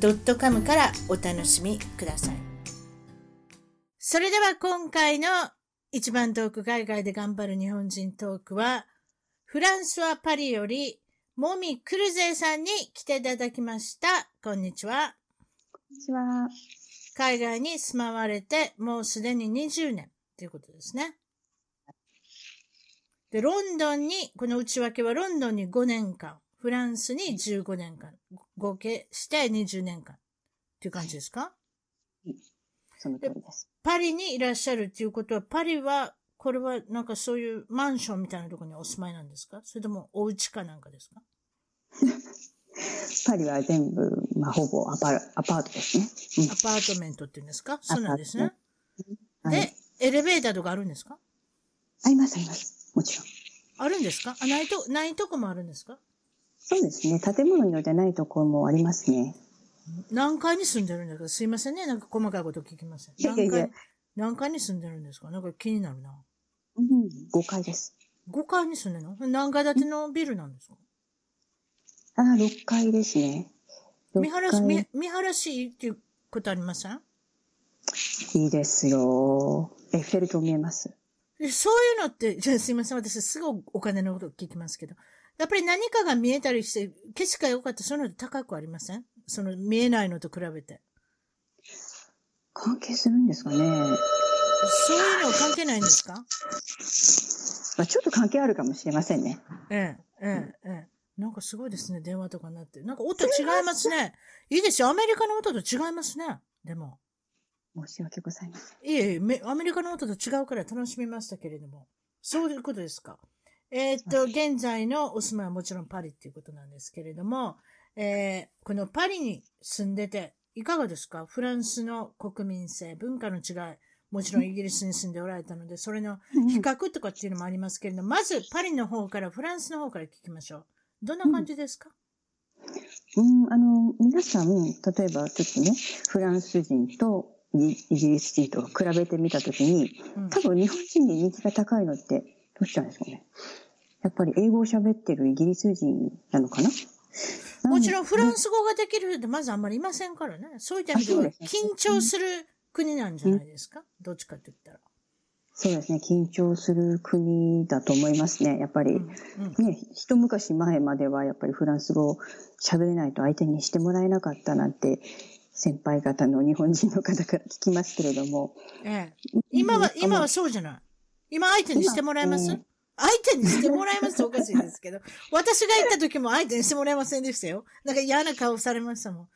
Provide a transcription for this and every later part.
.com からお楽しみくださいそれでは今回の一番トーク海外で頑張る日本人トークはフランスはパリよりもみクルゼさんに来ていただきました。こんにちは。こんにちは。海外に住まわれてもうすでに20年ということですね。で、ロンドンに、この内訳はロンドンに5年間、フランスに15年間、合計して20年間っていう感じですか？その通りです。パリにいらっしゃるっていうことは、パリは、これはなんかそういうマンションみたいなところにお住まいなんですか？それともお家かなんかですか？パリは全部、まあ、ほぼアパアパートですね。アパートメントっていうんですか？そうなんですね。はい、で、エレベーターとかあるんですか？あります、あります。もちろん。あるんですか？あ、ないと、ないとこもあるんですか？そうですね。建物によってないところもありますね。何階に住んでるんですか？すいませんね。なんか細かいこと聞きません。いやいやいや何階何階に住んでるんですか？なんか気になるな。うん、5階です。5階に住んでるの？何階建てのビルなんですか？ああ、6階ですね。見晴らし、6見晴らしいいっていうことありません？いいですよ。エッフェル塔見えます。でそういうのって、じゃあすいません。私すぐお金のこと聞きますけど。やっぱり何かが見えたりして、景色が良かったそういうのって高くありません？その見えないのと比べて。関係するんですかね。そういうの関係ないんですか？まあ、ちょっと関係あるかもしれませんね。ええ、ええ、ええ。なんかすごいですね、電話とかになって。なんか音違いますね。いいですよ、アメリカの音と違いますね。でも。申し訳ございません。いえいえ、めアメリカの音と違うから楽しみましたけれども。そういうことですか？えーっと、現在のお住まいはもちろんパリっていうことなんですけれども、えーこのパリに住んでて、いかがですか？フランスの国民性、文化の違い、もちろんイギリスに住んでおられたので、それの比較とかっていうのもありますけれども、まずパリの方から、フランスの方から聞きましょう。どんな感じですか、うん、あの、皆さん、例えばちょっとね、フランス人とイイギリス人と比べてみたときに、うん。多分日本人に人気が高いのって、どうしたんでしょうね？やっぱり英語を喋ってるイギリス人なのかな？もちろんフランス。ス語ができる人ってまずあんまりいませんからね。そういった意味では緊張する国なんじゃないですか、どっちかって言ったら。そうですね、緊張する国だと思いますね。やっぱり、うんうんね、一昔前まではやっぱりフランス語を喋れないと相手にしてもらえなかったなんて、先輩方の日本人の方から聞きますけれども。ええ、今は、うん今はそうじゃない？今相手にしてもらえます、今ね相手にしてもらえますとおかしいですけど。私が行った時も相手にしてもらえませんでしたよ。なんか嫌な顔されましたもん。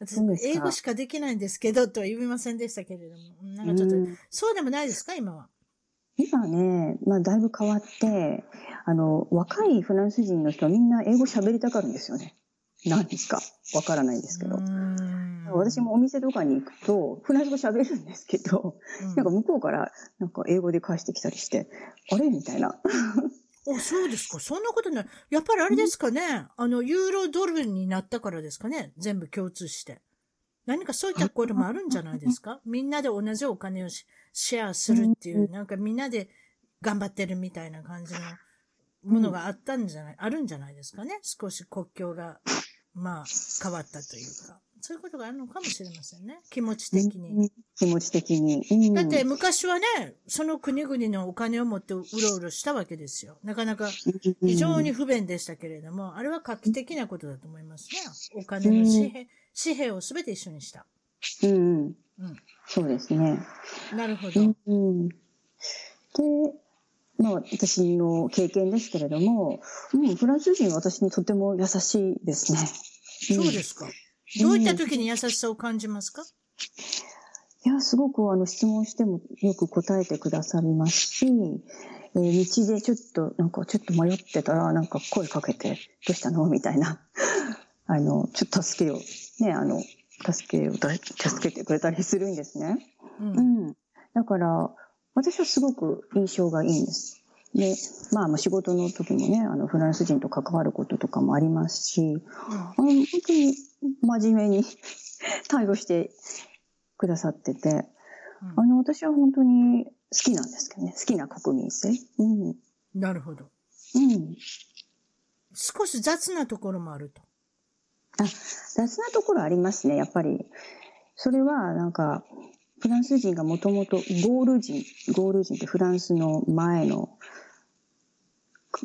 私英語しかできないんですけど、とは言いませんでしたけれども。なんかちょっと、うんそうでもないですか今は？今ね、まあだいぶ変わって、あの、若いフランス人の人はみんな英語喋りたがるんですよね。何ですか？わからないですけど私もお店とかに行くと、フランス語喋るんですけど、うんなんか向こうからなんか英語で返してきたりして、あれ？みたいな。お、そうですか？そんなことない。やっぱりあれですかね？あの、ユーロドルになったからですかね？全部共通して。何かそういったこともあるんじゃないですか？みんなで同じお金をシシェアするっていう、なんかみんなで頑張ってるみたいな感じのものがあったんじゃない、あるんじゃないですかね？少し国境が、まあ、変わったというか。そういうことがあるのかもしれませんね。気持ち的に。気持ち的に。うんだって昔はね、その国々のお金を持ってうろうろしたわけですよ。なかなか非常に不便でしたけれども、あれは画期的なことだと思いますね。お金の紙幣紙幣をすべて一緒にした。うんうん。うん。そうですね。なるほど。うんうん、で、まあ私の経験ですけれども、うん、フランス人は私にとても優しいですね。そうですか。どういった時に優しさを感じますか？いや、すごくあの質問してもよく答えてくださりますし、えー道でちょっと、なんかちょっと迷ってたら、なんか声かけて、どうしたの？みたいな。あの、ちょっと助けを、ね、あの、助けをだ、助けてくれたりするんですね。う。うんん。だから、私はすごく印象がいいんです。で、まあ、まあ仕事の時もね、あの、フランス人と関わることとかもありますし、あの、本当に真面目に 対応してくださってて、うんあの、私は本当に好きなんですけどね。好きな国民性。うん。うん。なるほど。少し雑なところもあると。あ、雑なところありますね。やっぱり。それは、なんか、フランス人がもともとゴール人、ゴール人ってフランスの前の、く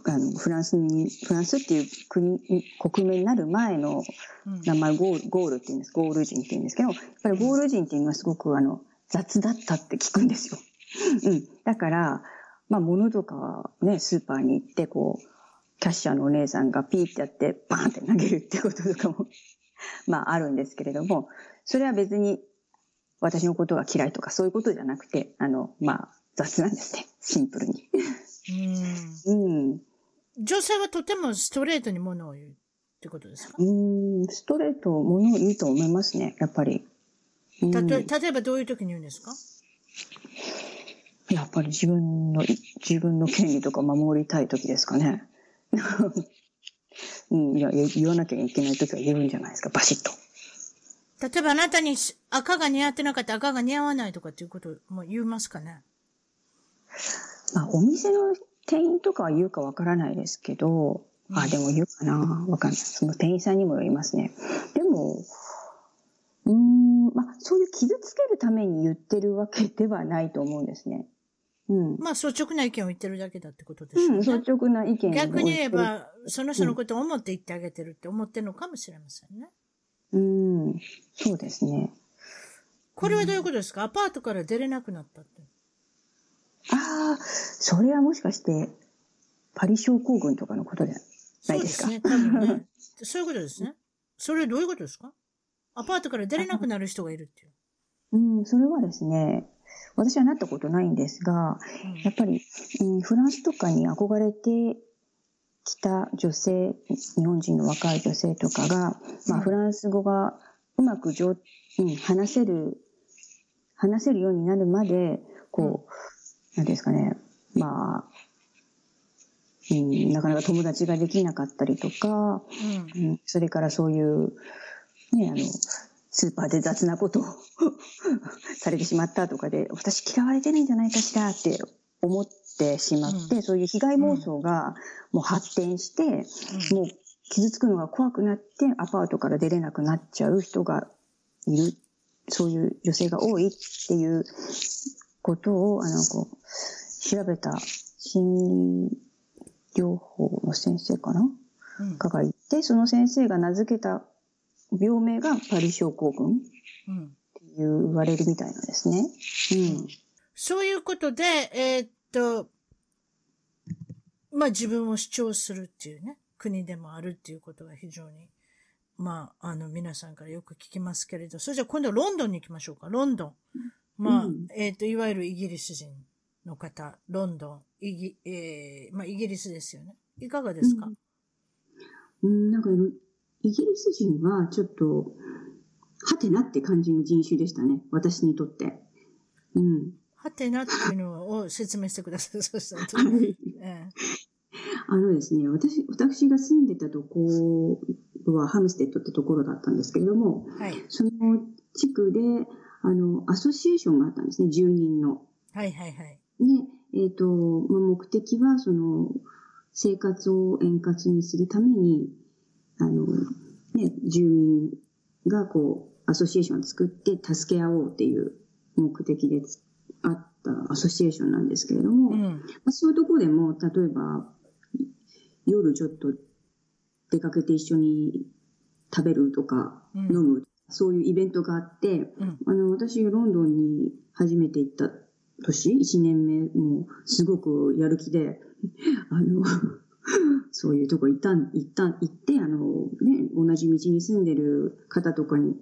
あのフランスに、フランスっていう国、国名になる前のうん名前ゴール、ゴールって言うんです。ゴール人って言うんですけど、やっぱりゴール人っていうのはすごくあの、雑だったって聞くんですよ。うん。だから、まあ物とかはね、スーパーに行ってこう、キャッシャーのお姉さんがピーってやってバーンって投げるってこととかも、まああるんですけれども、それは別に私のことが嫌いとかそういうことじゃなくて、あの、まあ雑なんですね。シンプルに。うんうん。女性はとてもストレートにものを言うってことですか？うん、ストレートものを言うと思いますね、やっぱり。うんたと例えばどういう時に言うんですか？やっぱり自分の、自分の権利とか守りたい時ですかね。うん、いや、言言わなきゃいけない時は言うんじゃないですか、バシッと。例えばあなたに赤が似合ってなかったら赤が似合わないとかっていうことも言いますかね？まあ、お店の店員とかは言うかわからないですけど、あ、でも言うかなわかんない。その店員さんにもよりますね。でも、うーん、まあ、そういう傷つけるために言ってるわけではないと思うんですね。うん。まあ率直な意見を言ってるだけだってことですようん、ね。率直な意見を逆に言えば、その人のことを思って言ってあげてるって思ってるのかもしれませんね。うん、そうですね。これはどういうことですか、アパートから出れなくなったって。ああ、それはもしかして、パリ症候群とかのことじゃないですか？そうですね、多分ね。そういうことですね。それはどういうことですか？アパートから出れなくなる人がいるっていう。うん、それはですね、私はなったことないんですが、うんやっぱり、うん、フランスとかに憧れてきた女性、日本人の若い女性とかが、まあ、うんフランス語がうまく上、うん、話せる、話せるようになるまで、こう、なんていうんですかね、まあ、うん、なかなか友達ができなかったりとか、うん。うん、それからそういう、ね、あの、スーパーで雑なことを されてしまったとかで、私嫌われてるんじゃないかしらって思ってしまって、うん。そういう被害妄想がもう発展して、もう傷つくのが怖くなってアパートから出れなくなっちゃう人がいる、そういう女性が多いっていうことを、あの、こう、調べた心理療法の先生かな？うん。かがいて、その先生が名付けた病名がパリ症候群っうん。ていう言われるみたいなんですね。うん。そういうことで、えーっと、まあ自分を主張するっていうね、国でもあるっていうことが非常に、まあ、あの、皆さんからよく聞きますけれど、それじゃあ今度はロンドンに行きましょうか。ロンドン。まあ、うんえーっと、いわゆるイギリス人の方、ロンドン、イギ、えー、まあイギリスですよね。いかがですか、うんうん、なんか、イギリス人はちょっと、はてなって感じの人種でしたね。私にとって。うん。はてなっていうのを説明してください。そしたら。ええあのですね、私、私が住んでたところはハムステッドってところだったんですけれども、はい。その地区で、あの、アソシエーションがあったんですね、住人の。はいはいはい。で、えっ、と、まあ、目的は、その、生活を円滑にするために、あの、ね、住民がこう、アソシエーションを作って助け合おうっていう目的でつあったアソシエーションなんですけれども、まうん。あ、そういうところでも、例えば、夜ちょっと出かけて一緒に食べるとか、うん飲む、そういうイベントがあって、うん。あの、私、ロンドンに初めて行った年、1年目、もう、すごくやる気で、あの、そういうとこ行ったん、行った、行って、あの、ね、同じ道に住んでる方とかに、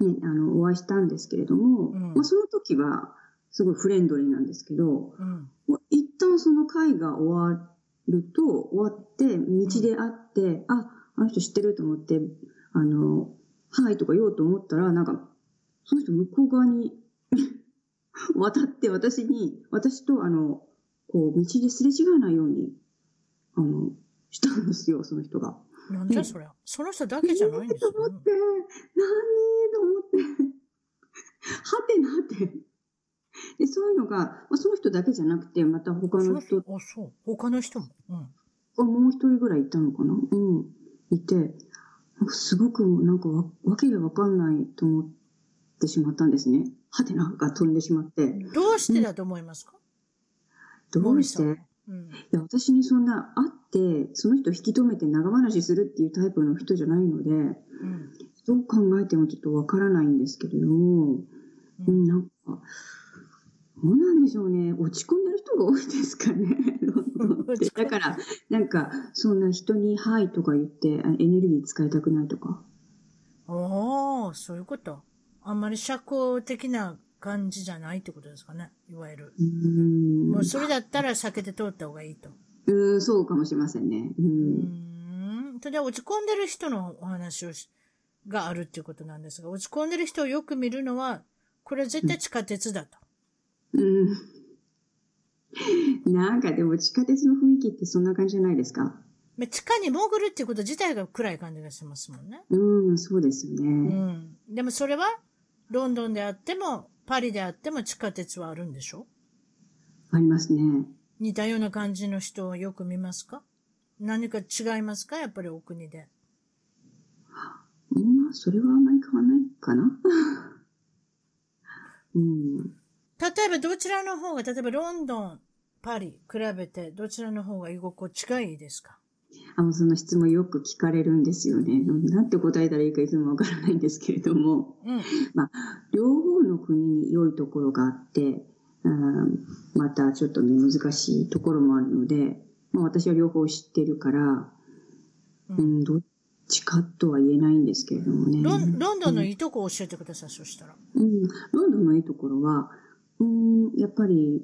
ね、あの、お会いしたんですけれども、うんまあ、その時は、すごいフレンドリーなんですけど、うん。一旦その会が終わると、終わって、道で会って、あ、あの人知ってると思って、あの、はいとか言おうと思ったら、なんか、その人向こう側に 渡って私に、私とあの、こう、道ですれ違わないように、あの、したんですよ、その人が。なんじゃそりゃ。その人だけじゃないんですよと。思って、何と思って、はてなって。で、そういうのが、まあ、その人だけじゃなくて、また他の人あ、そう。他の人も。うん。がもう一人ぐらいいたのかなうん。いて、すごくなんかわわけがわかんないと思ってしまったんですね。はてなが飛んでしまって。どうしてだと思いますか？どうして？うん。いや、私にそんな会って、その人を引き止めて長話するっていうタイプの人じゃないので、うん。どう考えてもちょっとわからないんですけれども、ううんん、なんか、どうなんでしょうね。落ち込んでる人が多いですかね。だから、なんか、そんな人に、はいとか言って、あエネルギー使いたくないとか。ああ、そういうこと。あんまり社交的な感じじゃないってことですかね。いわゆる。うーん。もうそれだったら避けて通った方がいいと。うーん、そうかもしれませんね。う。うんーん。それで落ち込んでる人のお話をし、があるっていうことなんですが、落ち込んでる人をよく見るのは、これは絶対地下鉄だと。うん。なんかでも地下鉄の雰囲気ってそんな感じじゃないですか？まあ地下に潜るっていうこと自体が暗い感じがしますもんね。うん、そうですようね。ん。でもそれは、ロンドンであっても、パリであっても地下鉄はあるんでしょ？ありますね。似たような感じの人をよく見ますか？何か違いますか？やっぱりお国で。まあ、それはあんまり変わらないかな。うん。例えばどちらの方が、例えばロンドン、パリ、比べてどちらの方が居心地がいいですか？あの、その質問よく聞かれるんですよね。なんて答えたらいいかいつもわからないんですけれども、うん。両方の国に良いところがあって、うんまたちょっとね、難しいところもあるので、まあ私は両方知ってるから、ううんん、どっちかとは言えないんですけれどもね。ロンロンドンのいいとこを教えてください、そしたら。うん、ロンドンのいいところは、うん、やっぱり、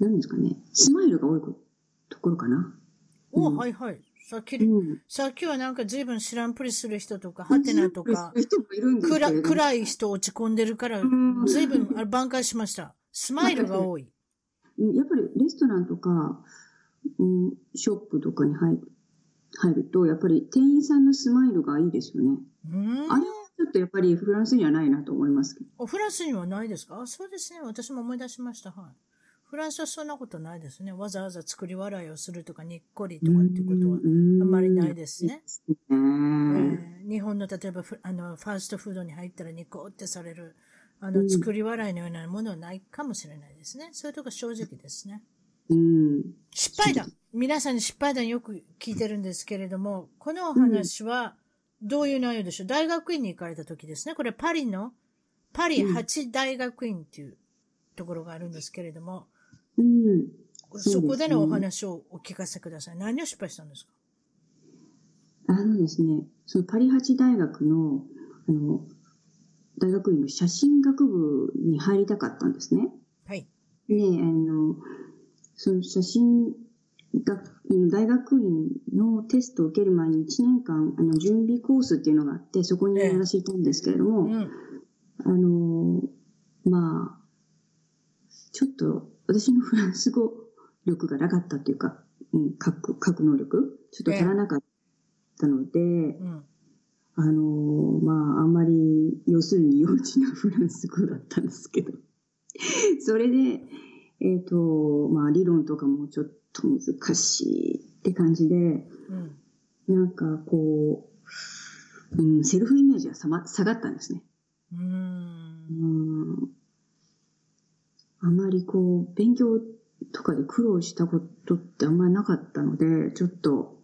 何ですかね、スマイルが多いこところかな。お、うんはいはい。さっき、うん。さっきはなんか随分知らんぷりする人とか、ハテナとか暗い人落ち込んでるからうん、随分あれ挽回しました。スマイルが多い。うんやっぱりレストランとか、うん、ショップとかに入入ると、やっぱり店員さんのスマイルがいいですよね。うんあれはちょっとやっぱりフランスにはないなと思いますけど。おフランスにはないですか？あそうですね。私も思い出しました。はい。フランスはそんなことないですね。わざわざ作り笑いをするとか、にっこりとかっていうことは、ああんまりないですね。ねえー日本の例えばフあのファーストフードに入ったらニコってされる、あの、うん作り笑いのようなものはないかもしれないですね。そういうとこ正直ですね。うん。失敗談。皆さんに失敗談よく聞いてるんですけれども、このお話はどういう内容でしょう、大学院に行かれた時ですね。これパリの、パリ八大学院っていうところがあるんですけれども、うん。そこでのお話をお聞かせください。何を失敗したんですか？あのですね、そのパリ八大学の、あの、大学院の写真学部に入りたかったんですね。はい。で、あの、その写真学、大学院のテストを受ける前に1年間、あの、準備コースっていうのがあって、そこに私いたんですけれども、うん。あの、まあ、ちょっと私のフランス語力がなかったっていうか、うん、書く、書く能力ちょっと足らなかったので、うん。あの、まあ、あんまり、要するに幼稚なフランス語だったんですけど。それで、えっ、と、まあ、理論とかもちょっと難しいって感じで、うん。なんかこう、うん、セルフイメージが下ま下がったんですね。うん。あまりこう、勉強とかで苦労したことってあんまりなかったので、ちょっと、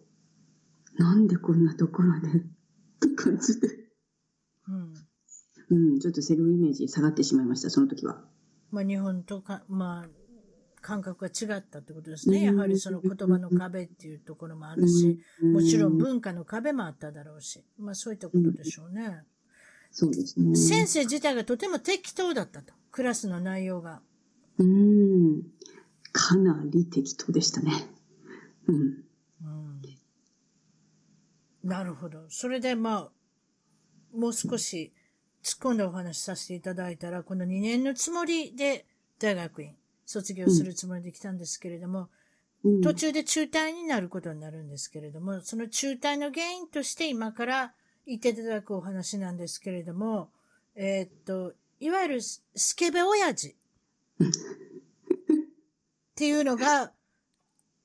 なんでこんなところで、って感じで。うん。うん、ちょっとセルフイメージ下がってしまいました、その時は。まあ、日本とか、まあ、感覚が違ったってことですね。うんやはりその言葉の壁っていうところもあるし、もちろん文化の壁もあっただろうし、まあそういったことでしょうね。そうですね。先生自体がとても適当だったと。クラスの内容が。うん。かなり適当でしたね。うん。うん、なるほど。それでまあ、もう少し突っ込んだお話しさせていただいたら、この2年のつもりで大学院卒業するつもりで来たんですけれども、うん途中で中退になることになるんですけれども、その中退の原因として今から言っていただくお話なんですけれども、えーっと、いわゆるススケベ親父っていうのが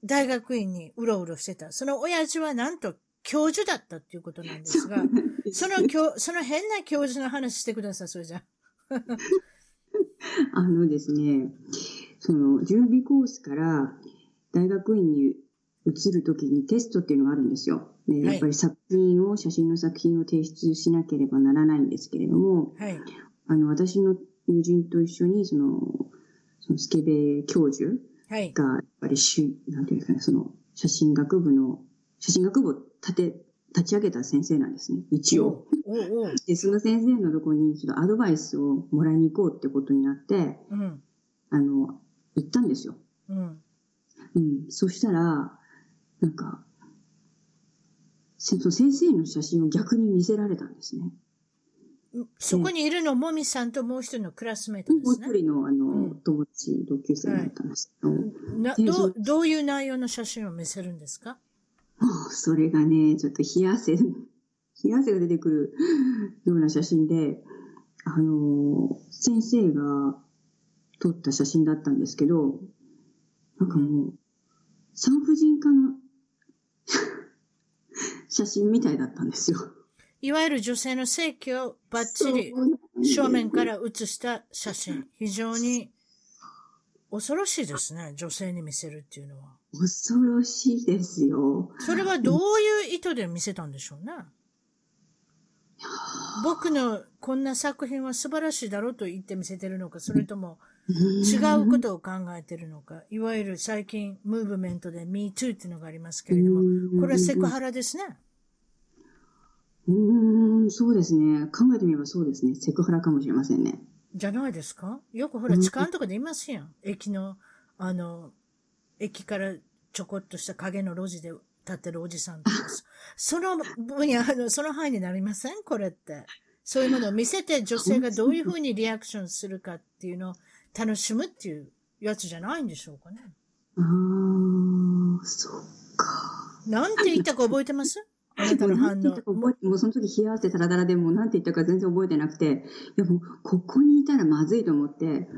大学院にうろうろしてた。その親父はなんと教授だったっていうことなんですが、その教、その変な教授の話してください、それじゃ。あのですね、その準備コースから大学院に移るときにテストっていうのがあるんですよ。ではいやっぱり作品を、写真の作品を提出しなければならないんですけれども、はい。あの、私の友人と一緒に、その、そのスケベ教授はい。が、やっぱりしゅ、なんていうんですかね、その、写真学部の、写真学部を立て、立ち上げた先生なんですね、一応。で、その先生のとこに、ちょっとアドバイスをもらいに行こうってことになって、うん。あの、行ったんですよ。うん。うん。そしたら、なんか、せその先生の写真を逆に見せられたんですね。そこにいるのもみさんともう一人のクラスメートでもうすね。一人の、あの、うん友達、同級生だったんですけど、なでそうどうどういう内容の写真を見せるんですか？もうそれがね、ちょっと冷や汗、冷や汗が出てくるような写真で、あの、先生が撮った写真だったんですけど、なんかもう、産婦人科の 写真みたいだったんですよ。いわゆる女性の性器をバッチリ正面から写した写真。非常に恐ろしいですね。女性に見せるっていうのは。恐ろしいですよ。それはどういう意図で見せたんでしょうね。僕のこんな作品は素晴らしいだろうと言って見せてるのか、それとも違うことを考えてるのか。いわゆる最近ムーブメントで Me Too っていうのがありますけれども、これはセクハラですね。うーん、そうですね。考えてみればそうですね。セクハラかもしれませんね。じゃないですか？よくほら、痴漢とかでいますやん。駅の、あの、駅からちょこっとした影の路地で立ってるおじさんとか。その分野、あの、その範囲になりません？これって。そういうものを見せて女性がどういうふうにリアクションするかっていうのを楽しむっていうやつじゃないんでしょうかね。あー、そっか。なんて言ったか覚えてます？あなたの反なんて言ったか応。覚えてもうその時冷や汗たらだらでもうなんて言ったか全然覚えてなくて、いやもうここにいたらまずいと思って、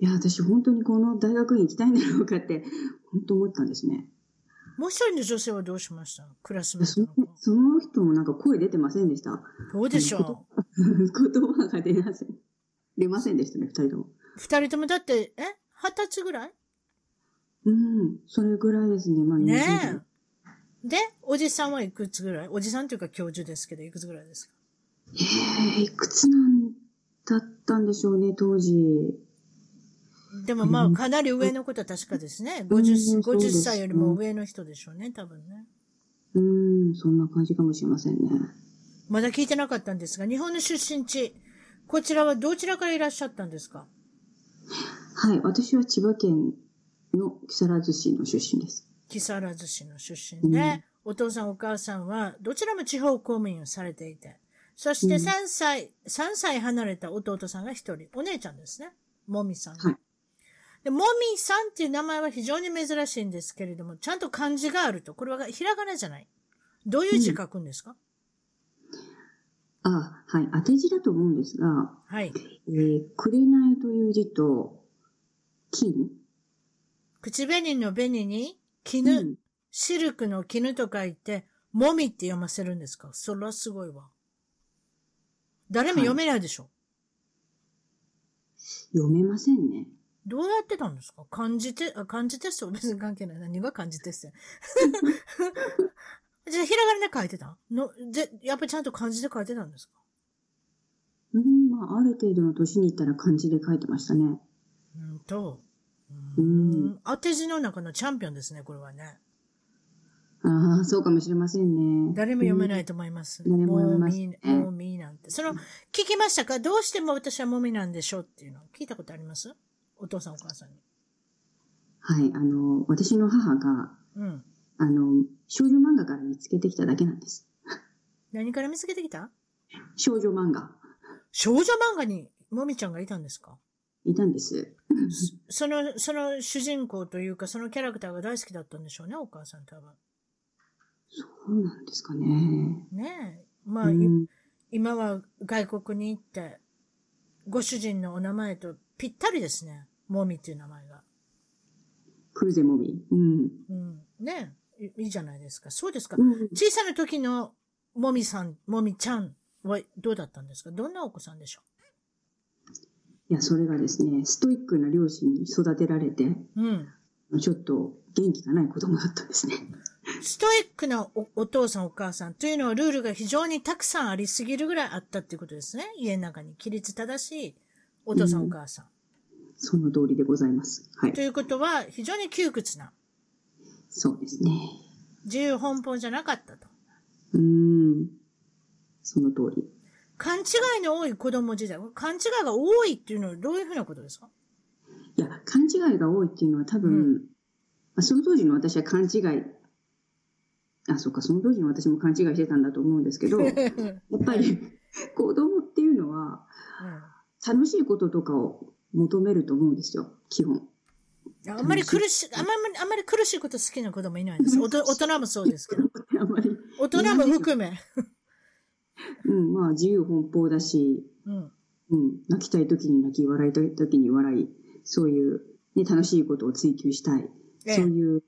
いや私本当にこの大学院行きたいんだろうかって、本当思ったんですね。もう一人の女性はどうしました？クラスメートの子。その人もなんか声出てませんでした？どうでしょう？言葉が出ません。出ませんでしたね、二人とも。二人ともだって、え？二十歳ぐらい？うん、それぐらいですね。まあ、20代ねえ。で、おじさんはいくつぐらい？おじさんというか教授ですけど、いくつぐらいですか？ええいくつなんだったんでしょうね、当時。でもまあ、かなり上のことは確かですね。うん50、50そうです歳よりも上の人でしょうね、多分ね。うーん、そんな感じかもしれませんね。まだ聞いてなかったんですが、日本の出身地、こちらはどちらからいらっしゃったんですか？はい、私は千葉県の木更津市の出身です。木更津市の出身で、お父さんお母さんはどちらも地方公務員をされていて、そして3歳、3歳離れた弟さんが一人、お姉ちゃんですね。もみさんが。はいで、もみさんっていう名前は非常に珍しいんですけれども、ちゃんと漢字があると。これはひらがなじゃない。どういう字書くんですか、あ、はい、当て字だと思うんですが、はい。えー、紅という字と、金口紅の紅に、絹、うん。シルクの絹と書いて、もみって読ませるんですか？それはすごいわ。誰も読めないでしょ、読めませんね。どうやってたんですか？漢字テ、あ漢字テスト？は 別に関係ない。何が漢字テストや？じゃあ、ひらがなで書いてた？ので、やっぱりちゃんと漢字で書いてたんですか？うん、まあ、ある程度の年に行ったら漢字で書いてましたね。うんと。ううんん。当て字の中のチャンピオンですね、これはね。ああ、そうかもしれませんね。誰も読めないと思います。うん誰も読めまもうみすね、もうみなんて。その、聞きましたか？どうしても私はもみなんでしょうっていうの聞いたことあります？お父さんお母さんに。はい、あの、私の母が、うん。あの、少女漫画から見つけてきただけなんです。何から見つけてきた？少女漫画。少女漫画にもみちゃんがいたんですか？いたんです。その、その主人公というか、そのキャラクターが大好きだったんでしょうね、お母さん多分。そうなんですかね。ねえ。まあ、いうん、今は外国に行って、ご主人のお名前とぴったりですね。もみっていう名前が。クルゼモミ。うん。うん。ねえ。いいいじゃないですか。そうですか。うん小さな時のもみさん、もみちゃんはどうだったんですか？どんなお子さんでしょいや、それがですね、ストイックな両親に育てられて、ううん。ちょっと元気がない子供だったんですね。ストイックなおお父さんお母さんというのはルールが非常にたくさんありすぎるぐらいあったっていうことですね。家の中に規律正しいお父さんお母さん。その通りでございます。はいと。いうことは非常に窮屈なそうですね。自由奔放じゃなかったと。うーん。その通り。勘違いの多い子供時代。勘違いが多いっていうのはどういうふうなことですか？いや、勘違いが多いっていうのは多分、うんまあその当時の私は勘違い、あ、そうか、その当時の私も勘違いしてたんだと思うんですけど、やっぱり子供っていうのは楽しいこととかを求めると思うんですよ、基本。あんまり苦しい、あんまり、あんまり苦しいこと好きな子供いないんです。大人もそうですけど。大人も含め。うん、まあ自由奔放だし、うん。うん、泣きたい時に泣き、笑いたい時に笑い、そういう、ね、楽しいことを追求したい、ええそういう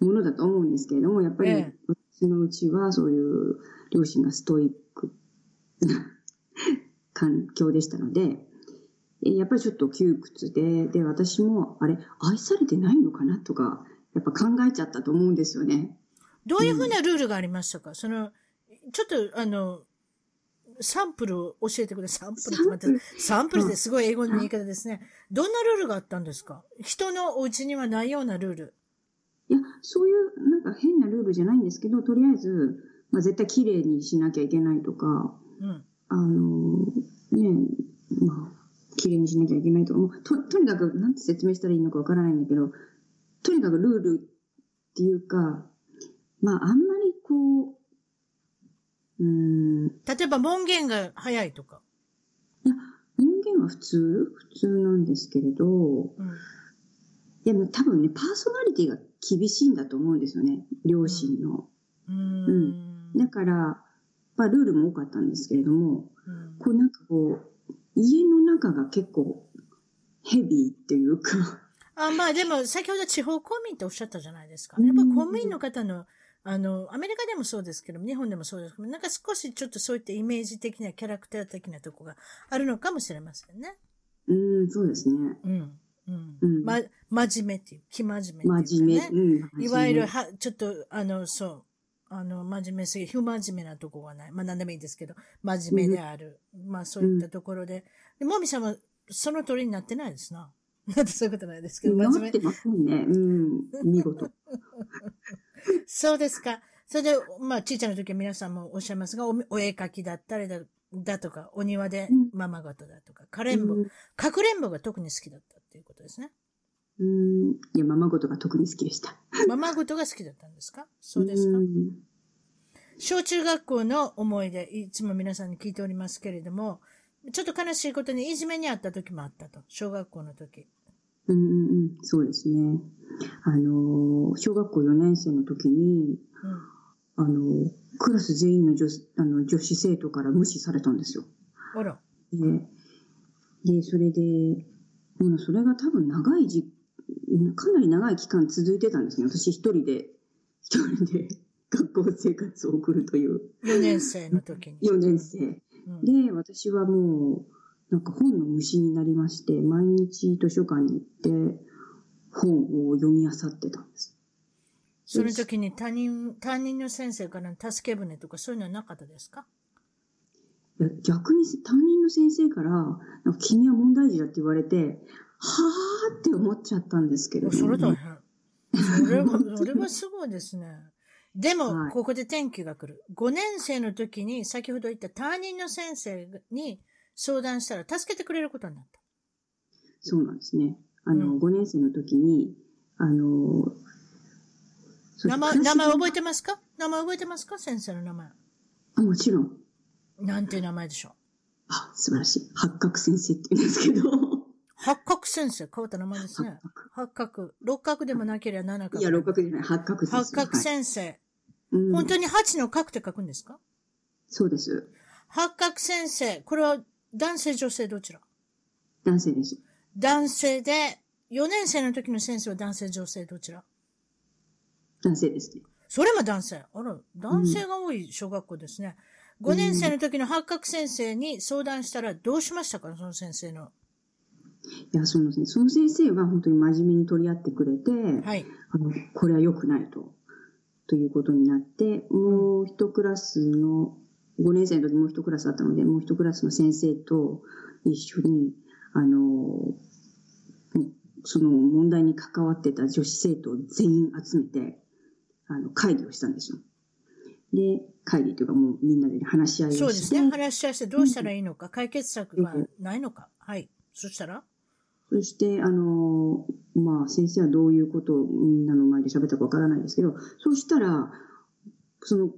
ものだと思うんですけれども、やっぱりええ私のうちはそういう両親がストイックな 環境でしたので、えやっぱりちょっと窮屈で、で、私も、あれ、愛されてないのかなとか、やっぱ考えちゃったと思うんですよね。どういうふうなルールがありましたか、その、ちょっと、あの、サンプルを教えてくれ。サンプルって待って、サンプルってすごい英語の言い方ですね。どんなルールがあったんですか？人のお家にはないようなルール。いや、そういうなんか変なルールじゃないんですけど、とりあえず、まあ、絶対綺麗にしなきゃいけないとか、うん。あのね、まあ、綺麗にしなきゃいけないとか、もうと、とにかく、なんて説明したらいいのかわからないんだけど、とにかくルールっていうか、まあ、あんまりこう、うーん、い例えば門限が早いとか。や、人間は普通？普通なんですけれど、うん。でも多分ね、パーソナリティが厳しいんだと思うんですよね、両親の。うーん。だから、まあ、ルールも多かったんですけれども、うんこうなんかこう、家の中が結構ヘビーっていうか、あ、まあでも、先ほど地方公民っておっしゃったじゃないですか。やっぱ公民の方の、あの、アメリカでもそうですけど、日本でもそうですけど、なんか少しちょっとそういったイメージ的なキャラクター的なとこがあるのかもしれませんね。うん、そうですね。うん。うん。うんま、真面目っていう、気真面目って真いうかね。面目。うん、いわゆる、真は、ちょっと、あの、そう、あの、真面目すぎ、不真面目なとこがない。まあ、何でもいいですけど、真面目である。まあ、そういったところで。でもみさんは、その通りになってないですな。なんてそういうことないですけど、真面目なって。ませんね。うん、見事。そうですか。それで、まあ、ちいちゃな時は皆さんもおっしゃいますが、おお絵描きだったりだ、だとか、お庭でうんままごとだとか、かれんぼ、うんかくれんぼが特に好きだったっていうことですね。うん、いや、ままごとが特に好きでした。ままごとが好きだったんですか？そうですか？ん小中学校の思い出、いつも皆さんに聞いておりますけれども、ちょっと悲しいことにいじめにあった時もあったと。小学校の時。うんうんうん、そうですね。あの、小学校4年生の時に、うん。あの、クラス全員の女子あの女子生徒から無視されたんですよ。あら。で、で、それで、もうそれが多分長いじ、かなり長い期間続いてたんですね。私一人で、一人で 学校生活を送るという4年生の時に。4年生。うん。で、私はもう、なんか本の虫になりまして、毎日図書館に行って、本を読み漁ってたんです。その時に他人、担任の先生からの助け舟とかそういうのはなかったですか？いや逆に担任の先生から、なんか君は問題児だって言われて、はーって思っちゃったんですけれども、それ大変。それは、それはすごいですね。でも、はいここで転機が来る。5年生の時に、先ほど言った担任の先生に相談したら助けてくれることになった。そうなんですね。あの、うん5年生の時に、あの、名前、名前覚えてますか？名前覚えてますか？先生の名前。あ、もちろん。なんていう名前でしょう？あ、素晴らしい。八角先生って言うんですけど。八角先生、変わった名前ですね。八角。六角でもなければ七角。いや、六角じゃない。八角先生。八角先生。はいうん本当に八の角って書くんですか？そうです。八角先生。これは男性、女性どちら？男性です。男性で、4年生の時の先生は男性、女性どちら？男性ですね。それも男性。あら、男性が多い小学校ですね。5年生の時の八角先生に相談したらどうしましたか？その先生の。いや、そのね、その先生は本当に真面目に取り合ってくれて、はい。あの、これは良くないと、ということになって、もう一クラスの、5年生の時もう一クラスだったので、もう一クラスの先生と一緒に、あの、その問題に関わってた女子生徒を全員集めて、あの、会議をしたんですよ。で、会議というかもうみんなで話し合いをして。そうですね。話し合いしてどうしたらいいのか、解決策はないのか。はい。そしたら？そして、あの、まあ、先生はどういうことをみんなの前で喋ったかわからないですけど、そしたら、その、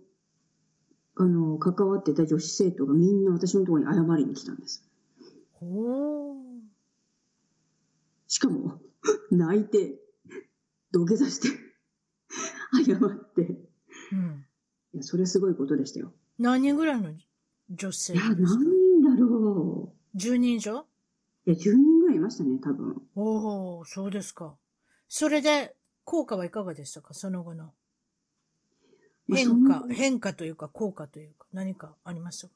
あの、関わってた女子生徒がみんな私のところに謝りに来たんです。ほー。しかも、泣いて、土下座して、謝って。うん。いや、それはすごいことでしたよ。何人ぐらいの女性いや、何人だろ ?10 人以上？う。いや、10人ぐらいいましたね、多分。おお、そうですか。それで、効果はいかがでしたか？その後の。まあ変化、変化というか、効果というか、何かありましたか？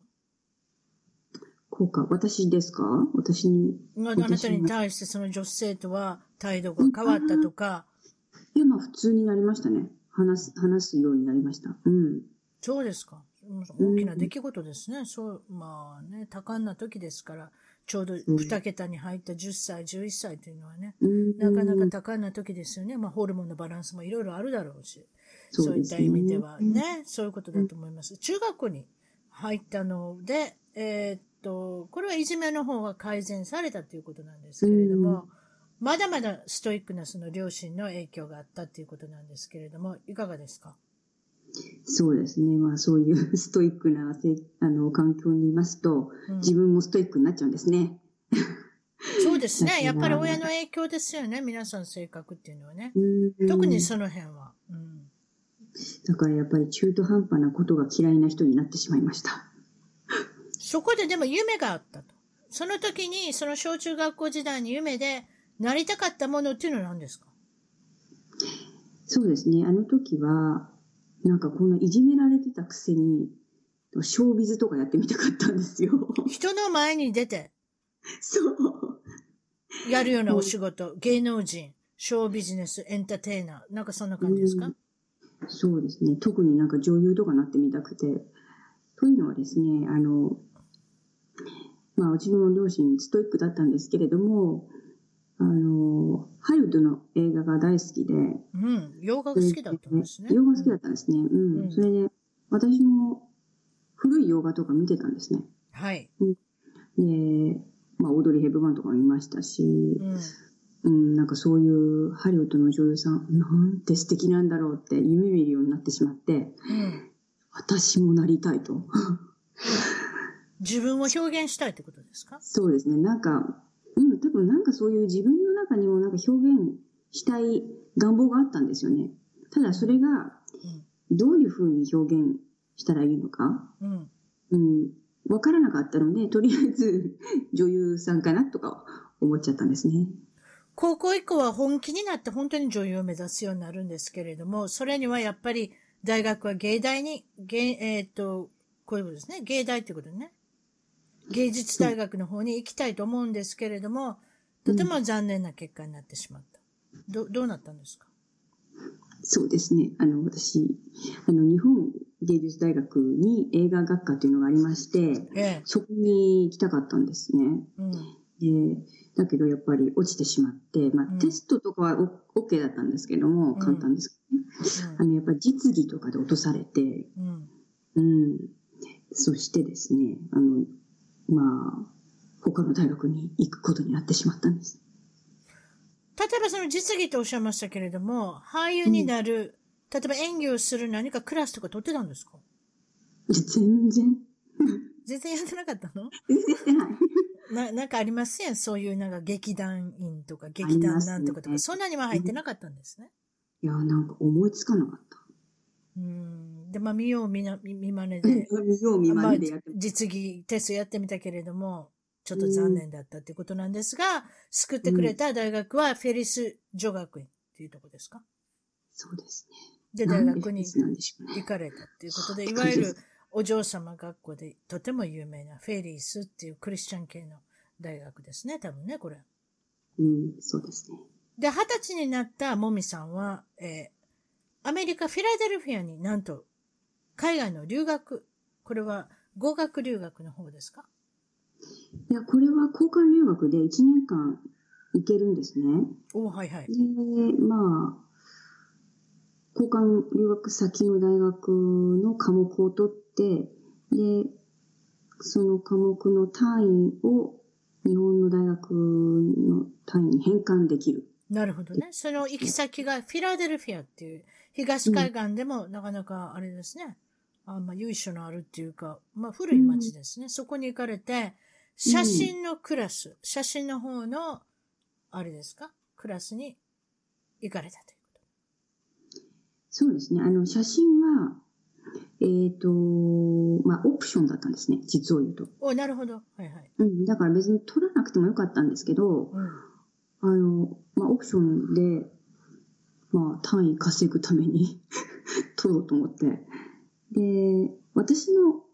効果、私ですか？私に。まああなたに対してその女子生徒は態度が変わったとか、いや、まあ、普通になりましたね。話す、話すようになりました。うん。そうですか。大きな出来事ですね。そう、まあね、多感な時ですから、ちょうど2桁に入った10歳、11歳というのはね、うんなかなか多感な時ですよね。まあ、ホルモンのバランスもいろいろあるだろうし、そういった意味ではね、そういうことだと思います。中学校に入ったので、えーっと、これはいじめの方が改善されたということなんですけれども、まだまだストイックなその両親の影響があったということなんですけれども、いかがですか？そうですね。まあそういうストイックなせあの環境にいますと、うん自分もストイックになっちゃうんですね。そうですね。やっぱり親の影響ですよね。皆さん性格っていうのはね。うん特にその辺は。うん。だからやっぱり中途半端なことが嫌いな人になってしまいました。そこででも夢があったと。その時に、その小中学校時代に夢でなりたかったものっていうのは何ですか？そうですね。あの時は、なんかこのいじめられてたくせに、ショービズとかやってみたかったんですよ。人の前に出てそう。やるようなお仕事、芸能人、ショービジネス、エンターテイナー、なんかそんな感じですか、うんそうですね。特になんか女優とかなってみたくて。というのはですね、あの、まあ、うちの両親ストイックだったんですけれども、あの、ハリウッドの映画が大好きで、うん。洋画が好きだったんですね。洋画好きだったんですね。うん。うんそれで、私も古い洋画とか見てたんですね。はい。で、まあ、オードリー・ヘブバーンとかも見ましたし、うん。うん、なんかそういうハリウッドの女優さん、なんて素敵なんだろうって夢見るようになってしまって、うん。私もなりたいと。自分を表現したいってことですか？そうですね。なんか、うん、多分なんかそういう自分の中にもなんか表現したい願望があったんですよね。ただそれが、どういうふうに表現したらいいのか、うん。うん、わからなかったので、とりあえず女優さんかなとか思っちゃったんですね。高校以降は本気になって本当に女優を目指すようになるんですけれども、それにはやっぱり大学は芸大に、芸、えっ、と、こういうことですね。芸大ってことね。芸術大学の方に行きたいと思うんですけれども、とても残念な結果になってしまった。ど、どうなったんですか？そうですね。あの、私、あの、日本芸術大学に映画学科というのがありまして、ええ。そこに行きたかったんですね。うん。で、だけどやっぱり落ちてしまって、まあ、うんテストとかはお OK だったんですけども、ん簡単ですけどね。あの、やっぱり実技とかで落とされて、うん。うん。そしてですね、あの、まあ、他の大学に行くことになってしまったんです。例えばその実技とおっしゃいましたけれども、俳優になる、例えば演技をする何かクラスとか取ってたんですか？全然、全然やってなかったの？全然ない。な、なんかありますやん。そういうなんか劇団員とか劇団なんとかとか、ねそんなには入ってなかったんですね。いや、なんか思いつかなかった。うん。で、まあ見よう見な、見見まねで。見よう見まねでやってまあ、実技テストやってみたけれども、ちょっと残念だったっていうことなんですが、救ってくれた大学はフェリス女学院っていうとこですか？そうですね。で、大学に行かれたっていうことで、はいいわゆるお嬢様学校でとても有名なフェリスっていうクリスチャン系の大学ですね、多分ね、これ。うん、そうですね。で、二十歳になったもみさんは、えーアメリカ・フィラデルフィアになんと、海外の留学、これは語学留学の方ですか？いや、これは交換留学で1年間行けるんですね。おはいはい。で、まあ、交換留学先の大学の科目を取って、で、その科目の単位を日本の大学の単位に変換できる。なるほどね。その行き先がフィラデルフィアっていう、東海岸でもなかなかあれですね。あまあ、由緒のあるっていうか、まあ、古い町ですね。そこに行かれて、写真のクラス、写真の方の、あれですか？クラスに行かれたというこそうですね。あの、写真は、えっ、と、まあ、オプションだったんですね。実を言うと。と。お、なるほど。はいはい。うん。だから別に取らなくてもよかったんですけど、うん。あの、まあ、オプションで、まあ、単位稼ぐために 取ろうと思って。で、私の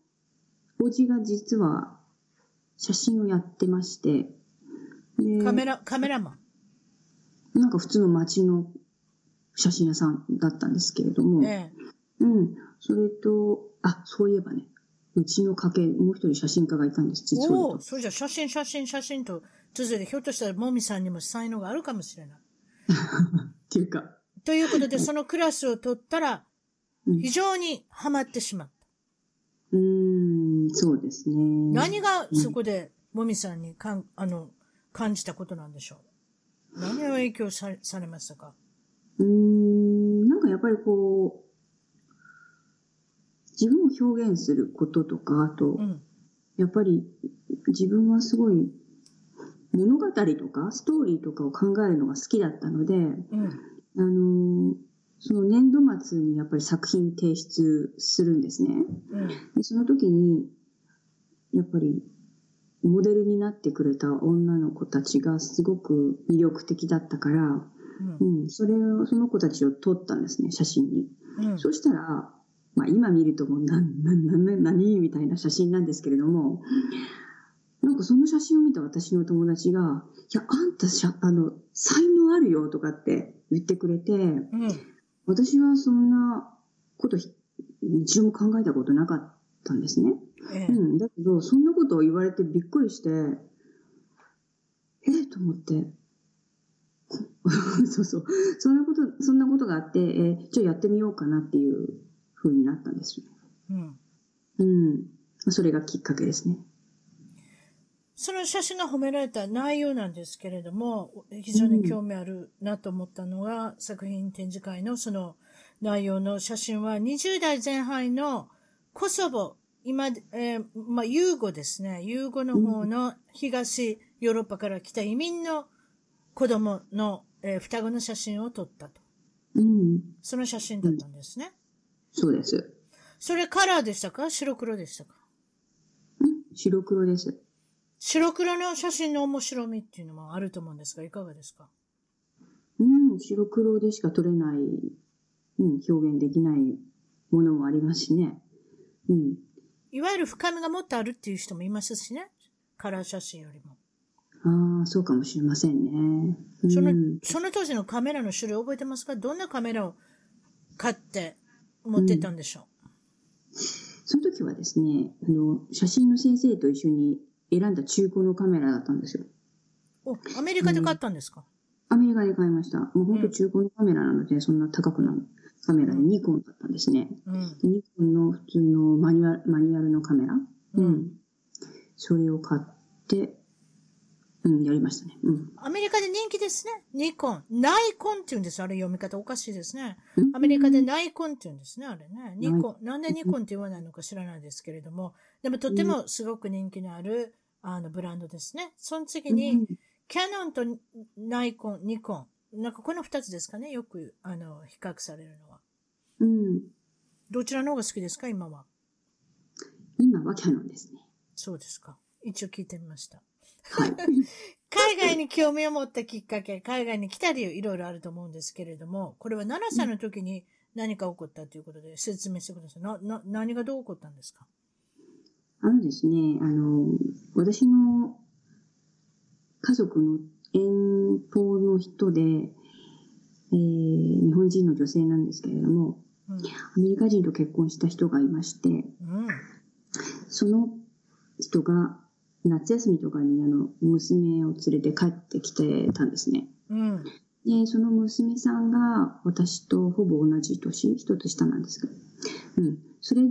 おじが実は写真をやってまして、で、カメラ、カメラマン？なんか普通の街の写真屋さんだったんですけれども、ええ。うん。それと、あ、そういえばね、うちの家系、もう一人写真家がいたんです、実を言うとおお、。それじゃ写真、写真、写真と続いて、ひょっとしたらもみさんにも才能があるかもしれない。っていうか、ということで、そのクラスを取ったら、うん非常にハマってしまった。うーん、そうですね。何がそこで、もみさんにかん、あの、感じたことなんでしょう？何を影響さされましたか？うーん、なんかやっぱりこう、自分を表現することとか、あと、うん。やっぱり自分はすごい物語とかストーリーとかを考えるのが好きだったので、うん。あのーその年度末にやっぱり作品提出するんですね。うん。でその時に、やっぱり、モデルになってくれた女の子たちがすごく魅力的だったから、うんうん、それを、その子たちを撮ったんですね、写真に。うん。そしたら、まあ今見るともう、な、な、な、な、何みたいな写真なんですけれども、なんかその写真を見た私の友達が、いや、あんたしゃ、あの、才能あるよとかって言ってくれて、うん。私はそんなことひ一度も考えたことなかったんですね。ええうん。だけど、そんなことを言われてびっくりして、ええと思って。そうそう。そんなこと、そんなことがあって、えーじゃあやってみようかなっていう風になったんですよ。うん。うん。それがきっかけですね。その写真が褒められた内容なんですけれども、非常に興味あるなと思ったのが、作品展示会のその内容の写真は20代前半のコソボ、今、えーまあ、ユーゴですね。ユーゴの方の東ヨーロッパから来た移民の子供の、えー双子の写真を撮ったと。うん。その写真だったんですね。そうです。それカラーでしたか？白黒でしたか？うん白黒です。白黒の写真の面白みっていうのもあると思うんですが、いかがですか？うん。白黒でしか撮れない、うん、表現できないものもありますしね。うん。いわゆる深みがもっとあるっていう人もいますしね。カラー写真よりも。ああ、そうかもしれませんね。うん、その、その当時のカメラの種類覚えてますか？どんなカメラを買って持ってったんでしょその時はですね、あの、写真の先生と一緒に選んだ中古のカメラだったんですよ。う、お、アメリカで買ったんですか、アメリカで買いました。もう本当中古のカメラなので、そんな高くないカメラでニコンだったんですね。うん、でニコンの普通のマニュアル、マニュアルのカメラ？うん。それを買って、うん、やりましたね。うん。アメリカで人気ですね。ニコン。ナイコンって言うんです。あれ読み方おかしいですね。うんアメリカでナイコンって言うんですね、あれね。ニコン。なんでニコンって言わないのか知らないですけれども。でもとてもすごく人気のある、あの、ブランドですね。その次に、キャノンとナイコン、ニコン。なんかこの二つですかね。よく、あの、比較されるのは。うん。どちらの方が好きですか？今は。今はキャノンですね。そうですか。一応聞いてみました。はい。海外に興味を持ったきっかけ、海外に来た理由いろいろあると思うんですけれども、これは7歳の時に何か起こったということで説明してください。な、な、何がどう起こったんですか？あのですね、あの、私の家族の遠方の人で、えー日本人の女性なんですけれども、うん。アメリカ人と結婚した人がいまして、うん。その人が夏休みとかにあの娘を連れて帰ってきてたんですね。うん。で、その娘さんが私とほぼ同じ年、一つ下なんですけど。うん。それで、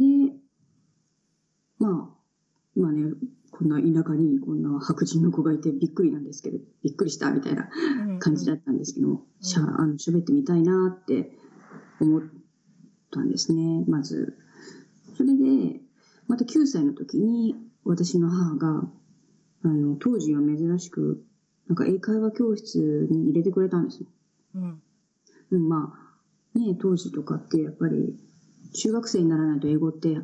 まあ、まあね、こんな田舎にこんな白人の子がいてびっくりなんですけど、びっくりしたみたいなうん。感じだったんですけども、しゃ、あの、喋ってみたいなって思ったんですね、まず。それで、また9歳の時に私の母が、あの、当時は珍しく、なんか英会話教室に入れてくれたんですよ。うん。うん、まあ、ね、当時とかってやっぱり、中学生にならないと英語って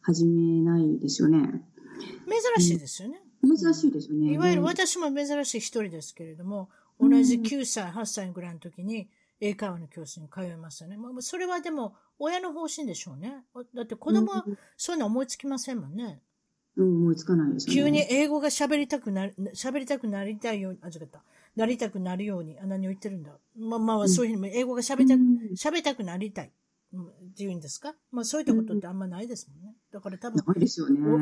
始めないですよね。珍しいですよね。珍しいですよね。いわゆるで私も珍しい一人ですけれども、同じ9歳、8歳ぐらいの時に英会話の教室に通いましたね。まあ、それはでも親の方針でしょうね。だって子供はそういうの思いつきませんもんね。うん、思いつかないですよね。急に英語が喋りたくなる、喋りたくなりたいように、あ、違った。なりたくなるように、あ、何を言ってるんだ。まあまあ、そういうふうに、英語が喋りたく、うん喋りたくなりたい。うんっていうんですか？まあそういったことってあんまないですもんね。だから多分、ね。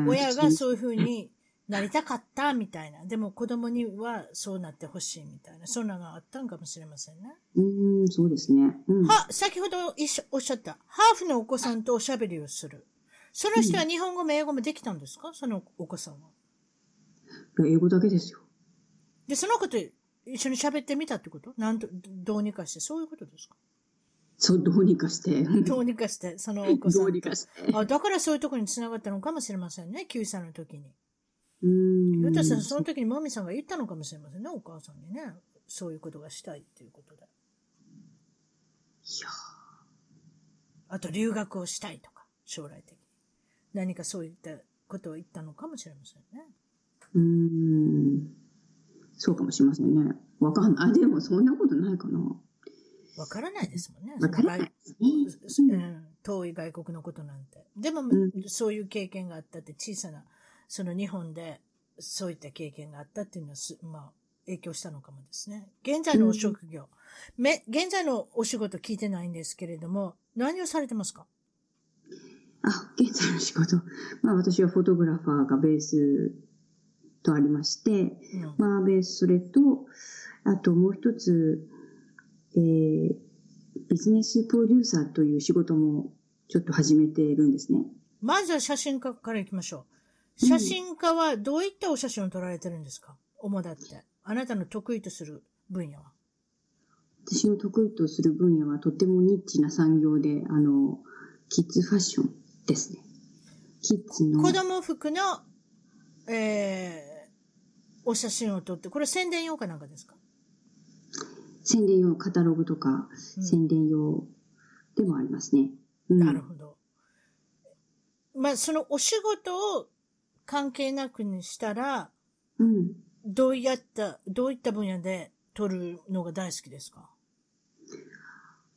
お親がそういうふうになりたかったみたいな。でも子供にはそうなってほしいみたいな。そんなのがあったんかもしれませんね。うん、そうですね。うん。は、先ほど一緒おっしゃった、ハーフのお子さんとおしゃべりをする。その人は日本語も英語もできたんですか？そのお子さんは。英語だけですよ。で、その子と一緒に喋ってみたってこと？なんと、どうにかして、そういうことですか？そう、どうにかして。どうにかして、そのお子さんと。どうにかして。あ、だからそういうところに繋がったのかもしれませんね、9歳の時に。うん。ひょっとしたらその時にマミさんが言ったのかもしれませんね、お母さんにね。そういうことがしたいっていうことで。いやあと留学をしたいとか、将来的に。何かそういったことを言ったのかもしれませんね。うん。そうかもしれませんね。わかんない。あ、でもそんなことないかな。わからないですもんね。わからないうん、遠い外国のことなんて。でも、んそういう経験があったって小さな、その日本でそういった経験があったっていうのはす、まあ、影響したのかもですね。現在のお職業。め、現在のお仕事聞いてないんですけれども、何をされてますか？あ、現在の仕事。まあ私はフォトグラファーがベースとありまして、うん。まあベースそれと、あともう一つ、えー、ビジネスプロデューサーという仕事もちょっと始めているんですね。まずは写真家から行きましょう。写真家はどういったお写真を撮られてるんですか？主だって。あなたの得意とする分野は。私の得意とする分野はとてもニッチな産業で、あの、キッズファッションですね。キッズの。子供服の、えー、お写真を撮って、これ宣伝用かなんかですか？宣伝用、カタログとか、うん宣伝用でもありますね。うん、なるほど。まあ、そのお仕事を関係なくにしたら、うん。どうやった、どういった分野で撮るのが大好きですか？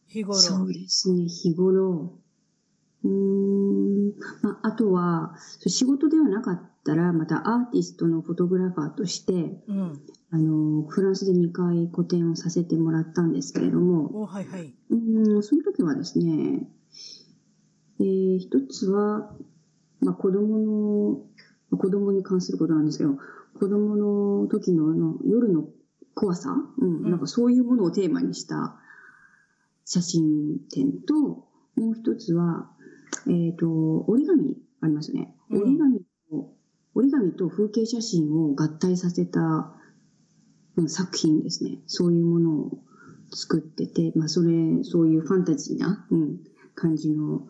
日頃。そうですね、日頃。うーん。まあ、あとは、仕事ではなかったら、またアーティストのフォトグラファーとして、うん。あの、フランスで2回個展をさせてもらったんですけれども、おはいはい。うーん、その時はですね、えー一つは、まあ、子供の、子供に関することなんですけど、子供の時のあの夜の怖さ、うん、うんなんかそういうものをテーマにした写真展と、もう一つは、えっ、と、折り紙ありますよね。うん折り紙と、折り紙と風景写真を合体させたうん作品ですね。そういうものを作ってて、まあ、それ、そういうファンタジーな、うん、感じの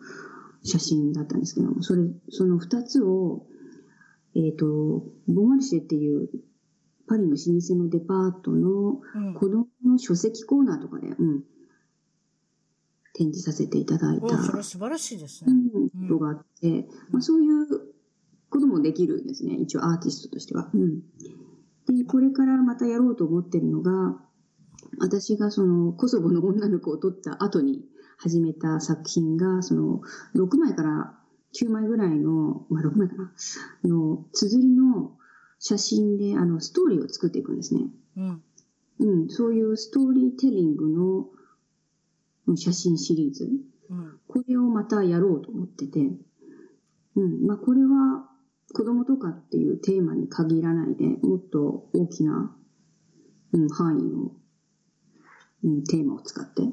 写真だったんですけども、それ、その二つを、えっ、と、ボマルシェっていうパリの老舗のデパートのうん子供の書籍コーナーとかで、うん、展示させていただいおた、それは素晴らしいですね。うん、ことがあって、まあ、そういうこともできるんですね、一応アーティストとしては。うん、で、これからまたやろうと思ってるのが、私がそのコソボの女の子を撮った後に始めた作品が、その6枚から9枚ぐらいの、まあ6枚かな、の綴りの写真であのストーリーを作っていくんですね。うん。うん、そういうストーリーテリングのうん写真シリーズ。うん。これをまたやろうと思ってて、うん、まあこれは子供とかっていうテーマに限らないで、もっと大きな、うん、範囲の、うん、テーマを使って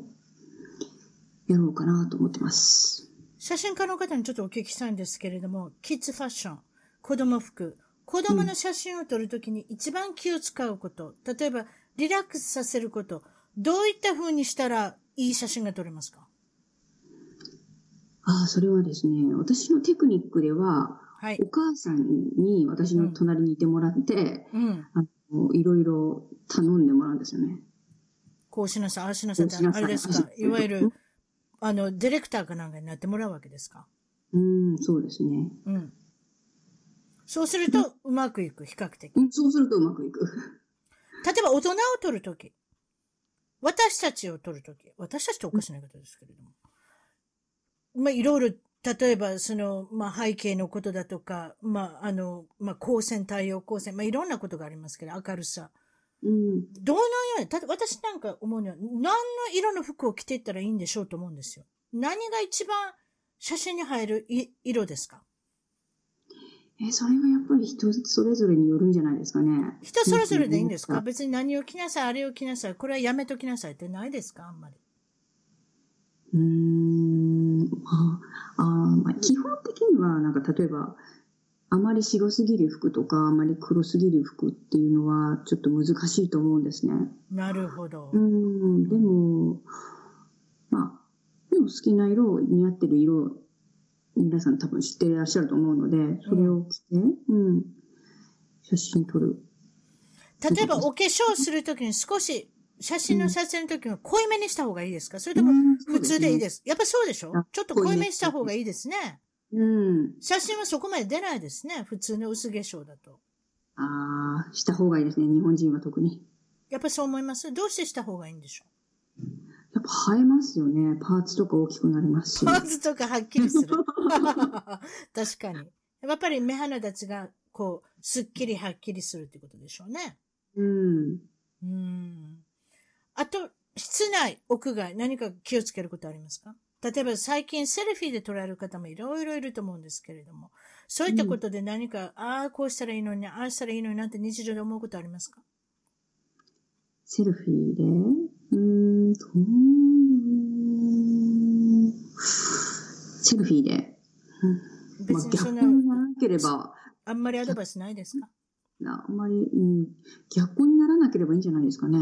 やろうかなと思ってます。写真家の方にちょっとお聞きしたいんですけれども、キッズファッション、子供服、子供の写真を撮るときに一番気を使うこと、例えばリラックスさせること、どういった風にしたらいい写真が撮れますか？ああ、それはですね、私のテクニックでは、はいお。母さんに私の隣にいてもらって、うん。あのいろいろ頼んでもらうんですよね。こうしなさい、ああしなさいってあれですか？いわゆる、あの、ディレクターかなんかになってもらうわけですか？うん、そうですね。うん。そうすると、うまくいく、比較的。うん、そうするとうまくいく。例えば大人を撮るとき、私たちを撮るとき、私たちっておかしなことですけれども。まあ、いろいろ、例えば、その、まあ、背景のことだとか、まあ、あの、まあ、光線、太陽光線、まあ、いろんなことがありますけど、明るさ。うん。どのように、た私なんか思うには、何の色の服を着ていったらいいんでしょうと思うんですよ。何が一番写真に入るい色ですか？え、それはやっぱり人それぞれによるんじゃないですかね。人それぞれでいいんですか？うん別に何を着なさい、あれを着なさい、これはやめときなさいってないですか？あんまり。うーん、まあ、あーまあ、基本的には、なんか例えば、あまり白すぎる服とか、あまり黒すぎる服っていうのは、ちょっと難しいと思うんですね。なるほどう。ん、でも、まあ、でも好きな色、似合ってる色、皆さん多分知っていらっしゃると思うので、それを着て、うん、写真撮る。例えば、お化粧するときに少し、写真の撮影のときは濃いめにした方がいいですか？それともうん普通でいいす。です？やっぱそうでしょ？あちょっと濃いめにした方がいいですね。うん。写真はそこまで出ないですね。普通の薄化粧だと。ああ、した方がいいですね。日本人は特に。やっぱそう思います？どうしてした方がいいんでしょやっぱ映えますよね。パーツとか大きくなりますし。うパーツとかはっきりする。確かに。やっぱり目鼻立ちが、こう、すっきりはっきりするってことでしょうね。うん。うん。あと、室内、屋外、何か気をつけることありますか？例えば最近セルフィーで捉える方もいろいろいると思うんですけれども、そういったことで何か、ああ、こうしたらいいのに、ああしたらいいのになんて日常で思うことありますか？セルフィーで？うーんと、セルフィーで。うんまあ、別にそんな、逆にならなければ、あんまりアドバイスないですか？あんまり、うん、逆にならなければいいんじゃないですかね。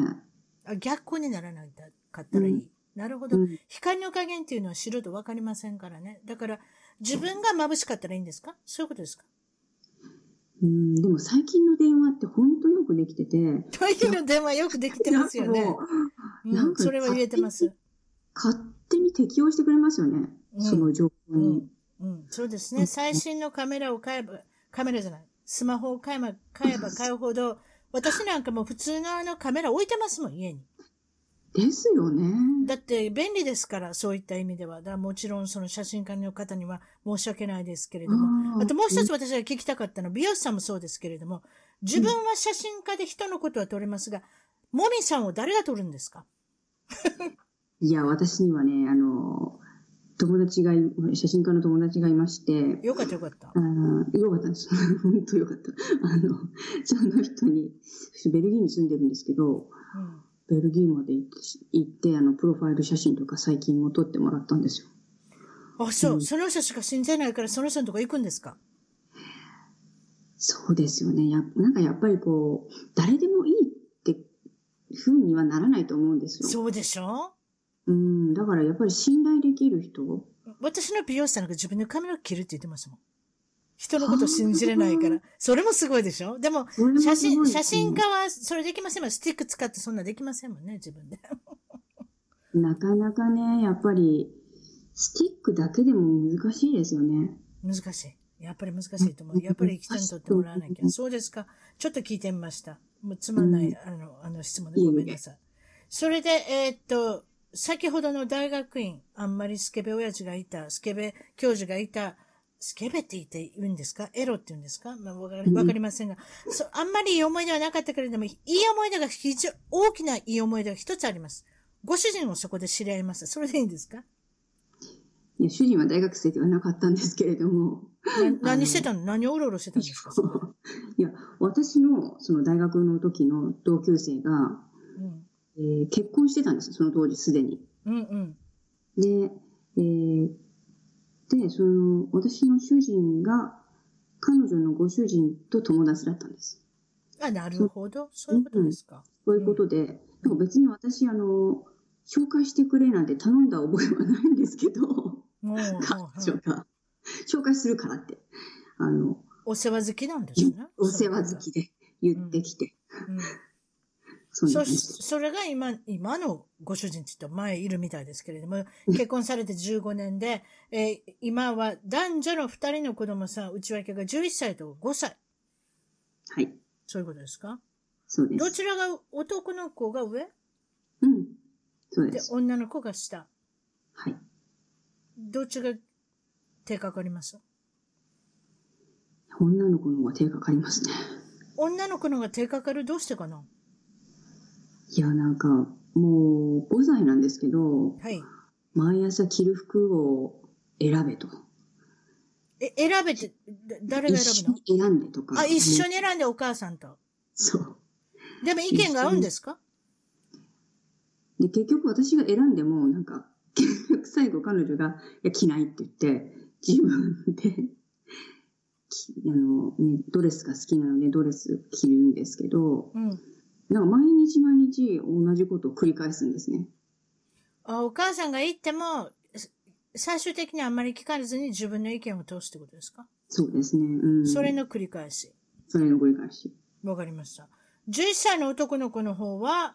あ逆光にならないかったらいい。うん。なるほど、うん。光の加減っていうのは素人わかりませんからね。だから、自分が眩しかったらいいんですか？そういうことですか？うん、でも最近の電話って本当よくできてて、トイレの電話よくできてますよねなんか。それは言えてます。勝手に適応してくれますよね。うんその状況に。うん、そうですね。うん最新のカメラを買えば、カメラじゃない、スマホを買えば買えば買うほど、私なんかもう普通のあのカメラ置いてますもん、家に。ですよね。だって便利ですから、そういった意味では。だもちろんその写真家の方には申し訳ないですけれども。あともう一つ私が聞きたかったのは、美容師さんもそうですけれども、自分は写真家で人のことは撮れますが、もみさんを誰が撮るんですか？いや、私にはね、あの、友達がい、写真家の友達がいまして、よかったよかったあ。ーよかったです。本当よかった。あの、その人に、ベルギーに住んでるんですけど、うんベルギーまで行ってあの、プロファイル写真とか最近も撮ってもらったんですよ。あ、そう、うんその人しか信じないからその人のとこ行くんですか？そうですよね。やなんかやっぱりこう、誰でもいいってふうにはならないと思うんですよ。そうでしょ？うん、だからやっぱり信頼できる人。私の美容師さんなんか自分で髪の毛切るって言ってますもん。人のこと信じれないから。それもすごいでしょ？でも、写真、写真家はそれできませんもん。スティック使ってそんなできませんもんね、自分で。なかなかね、やっぱり、スティックだけでも難しいですよね。難しい。やっぱり難しいと思う。やっぱり人にとってもらわなきゃ。そうですか。ちょっと聞いてみました。もうつまんない、あの、あの質問でごめんなさい。それで、えーっと、先ほどの大学院、あんまりスケベ親父がいた、スケベ教授がいた、スケベって言って言うんですか？エロって言うんですか？まあ、わかりませんが、そあんまりいい思い出はなかったけれども、いい思い出が非常、大きないい思い出が一つあります。ご主人をそこで知り合いました。それでいいんですか？いや主人は大学生ではなかったんですけれども、な 何してたの？何をうろうろしてたんですか？いや、私のその大学の時の同級生が、でうん。えー結婚してたんですよ、その当時すでに。うんうん。で、えーで、その、私の主人が、彼女のご主人と友達だったんです。あ、なるほど。そういうことですか。そういうことで、でも別に私、あの、紹介してくれなんて頼んだ覚えはないんですけど、彼女が、紹介するからって、あの、お世話好きなんですね。お世話好きで言ってきて、うん。そんなそそれが今、今のご主人って言って前いるみたいですけれども、結婚されて15年で、えー今は男女の2人の子供さん、内訳が11歳と5歳。はい、そういうことですか？そうです。どちらが、男の子が上？うん、そうで。です女の子が下。はい。どっちが手かかります？女の子の方が手がかかりますね。女の子の方が手かかる？どうしてかな？いや、なんか、もう5歳なんですけど、はい。毎朝着る服を選べと。え、選べて、だ誰が選ぶの？一緒に選んでとか。あ、一緒に選んでお母さんと。そう。でも意見が合うんですか？で、結局私が選んでも、なんか、結局最後彼女が、いや、着ないって言って、自分で、きあの、ね、ドレスが好きなのでドレス着るんですけど、うん。なんか毎日毎日同じことを繰り返すんですね。あお母さんが言っても、す最終的にあんまり聞かれずに自分の意見を通すってことですか、そうですね。うん。それの繰り返し。それの繰り返し。わかりました。11歳の男の子の方は、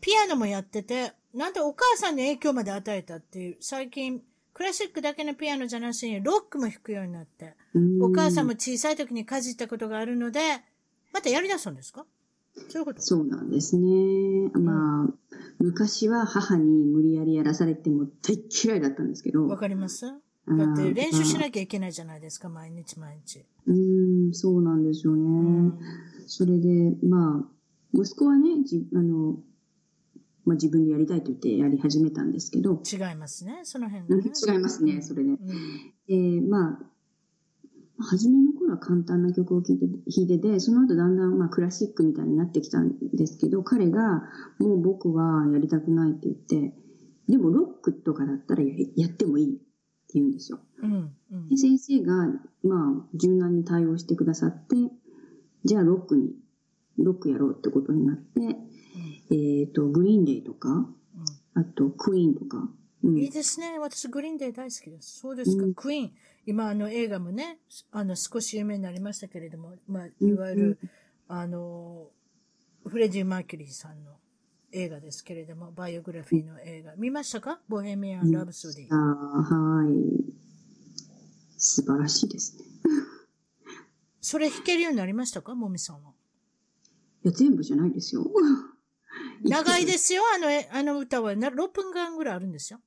ピアノもやってて、なんでお母さんに影響まで与えたっていう、最近、クラシックだけのピアノじゃなしに、ロックも弾くようになって、うんお母さんも小さい時にかじったことがあるので、またやり出すんですか？そういうこと？そうなんですね。まあ、昔は母に無理やりやらされても大嫌いだったんですけど。わかりますだうんって練習しなきゃいけないじゃないですか、毎日毎日。うん、そうなんですよね。うんそれで、まあ、息子はね、じあの、まあ自分でやりたいと言ってやり始めたんですけど、違いますね、その辺うんがね。違いますね、それで。うんで、まあ、初めの頃は簡単な曲を聴いて、弾いてて、その後だんだんまあクラシックみたいになってきたんですけど、彼がもう僕はやりたくないって言って、でもロックとかだったらやりやってもいいって言うんですよ。うん。うんで、先生が、まあ、柔軟に対応してくださって、じゃあロックに、ロックやろうってことになって、えっ、と、グリーンデーとか、うんあと、クイーンとか、うんいいですね。私、グリーンデー大好きです。そうですか。うんクイーン。今、あの、映画もね、あの、少し有名になりましたけれども、まあ、うんいわゆる、あの、フレディ・マーキュリーさんの映画ですけれども、バイオグラフィーの映画。見ましたか？ボヘミアン・ラブソディ。あーはい。素晴らしいですね。それ弾けるようになりましたか？もみさんは。いや、全部じゃないですよ。長いですよ。あの、えあの歌はな6分間ぐらいあるんですよ。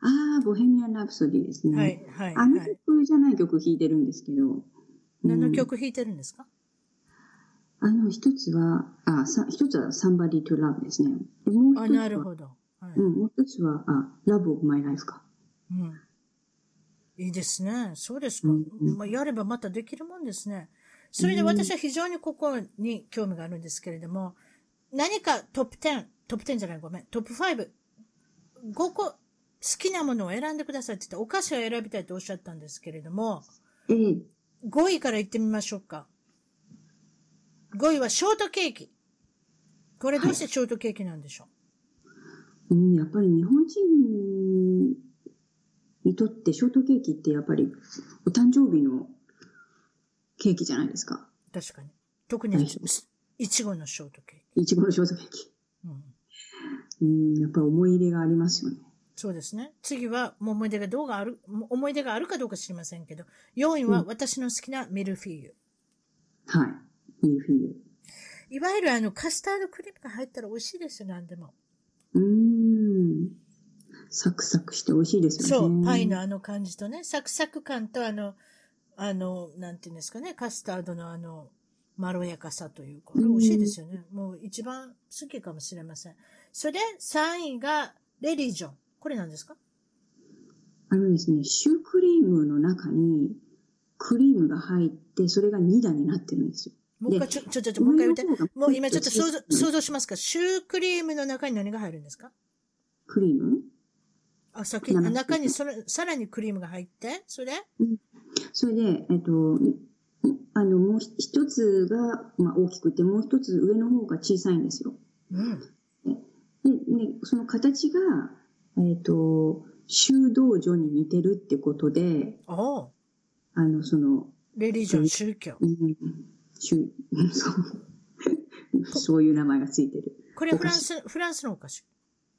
ああ、ボヘミアン・ラプソディですね。はい、はい、あのはい。曲じゃない曲弾いてるんですけど。うん何の曲弾いてるんですか？あの、一つは、あ、さ一つは Somebody to Love ですね。でもう一あ、つは、なるほど。はい。うん、もう一つは、あ、Love of My Life か。うん。いいですね。そうですか。うんうんまあ、やればまたできるもんですね。それで私は非常にここに興味があるんですけれども、何かトップ10、トップ10じゃない、ごめん、トップ5、5個好きなものを選んでくださいって言って、お菓子を選びたいとおっしゃったんですけれども、ええ5位から言ってみましょうか。5位はショートケーキ。これどうしてショートケーキなんでしょう、うん、やっぱり日本人にとってショートケーキってやっぱりお誕生日のケーキじゃないですか。確かに。特にいちごのショートケーキ。いちごのショートケーキ。うん、うんやっぱり思い入れがありますよね。そうですね。次は、思い出がどうがある、思い出があるかどうか知りませんけど、4位は私の好きなミルフィーユ。うん、はい。ミルフィーユ。いわゆるあの、カスタードクリームが入ったら美味しいですよ、何でも。うん。サクサクして美味しいですよね。そう、パイのあの感じとね、サクサク感とあの、あの、なんていうんですかね、カスタードのあの、まろやかさというか、美味しいですよね。もう一番好きかもしれません。それで3位がレリジョン。これ何ですか？あのですね、シュークリームの中にクリームが入って、それが2段になってるんですよ。もう一回、ちょ、ちょ、ちょ、もう一回言って。もう今ちょっと想像、想像しますか？シュークリームの中に何が入るんですか？クリーム？あ、先、中にそれ、さらにクリームが入って、それ、うん、それで、えっと、あの、もう一つが、まあ、大きくて、もう一つ上の方が小さいんですよ。うん。で、ね、その形が、えっ、と、修道女に似てるってことで、ああの、その、レリジョン、宗教。うん、宗そうそういう名前がついてる。これフランス、フランスのお菓子。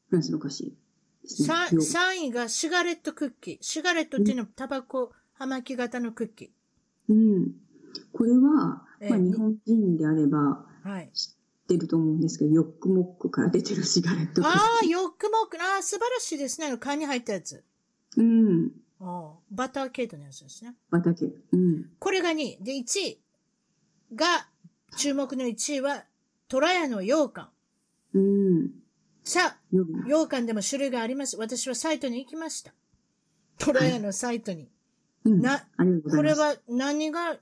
フランスのお菓子。3, 3位がシガレットクッキー。シガレットっていうのはタバコ、葉巻型のクッキー。うん。これは、まあ、日本人であれば、はい。知ってると思うんですけど、ヨックモックから出てるシガレットああ、ヨックモック。ああ、素晴らしいですね。あの、缶に入ったやつ。うん。あバターケートのやつですね。バターケート。うん。これが2位。で、1位が、注目の1位は、トラヤの羊羹。うん。さあ、羊羹でも種類があります。私はサイトに行きました。トラヤのサイトに。はい、な、うん、これは何が好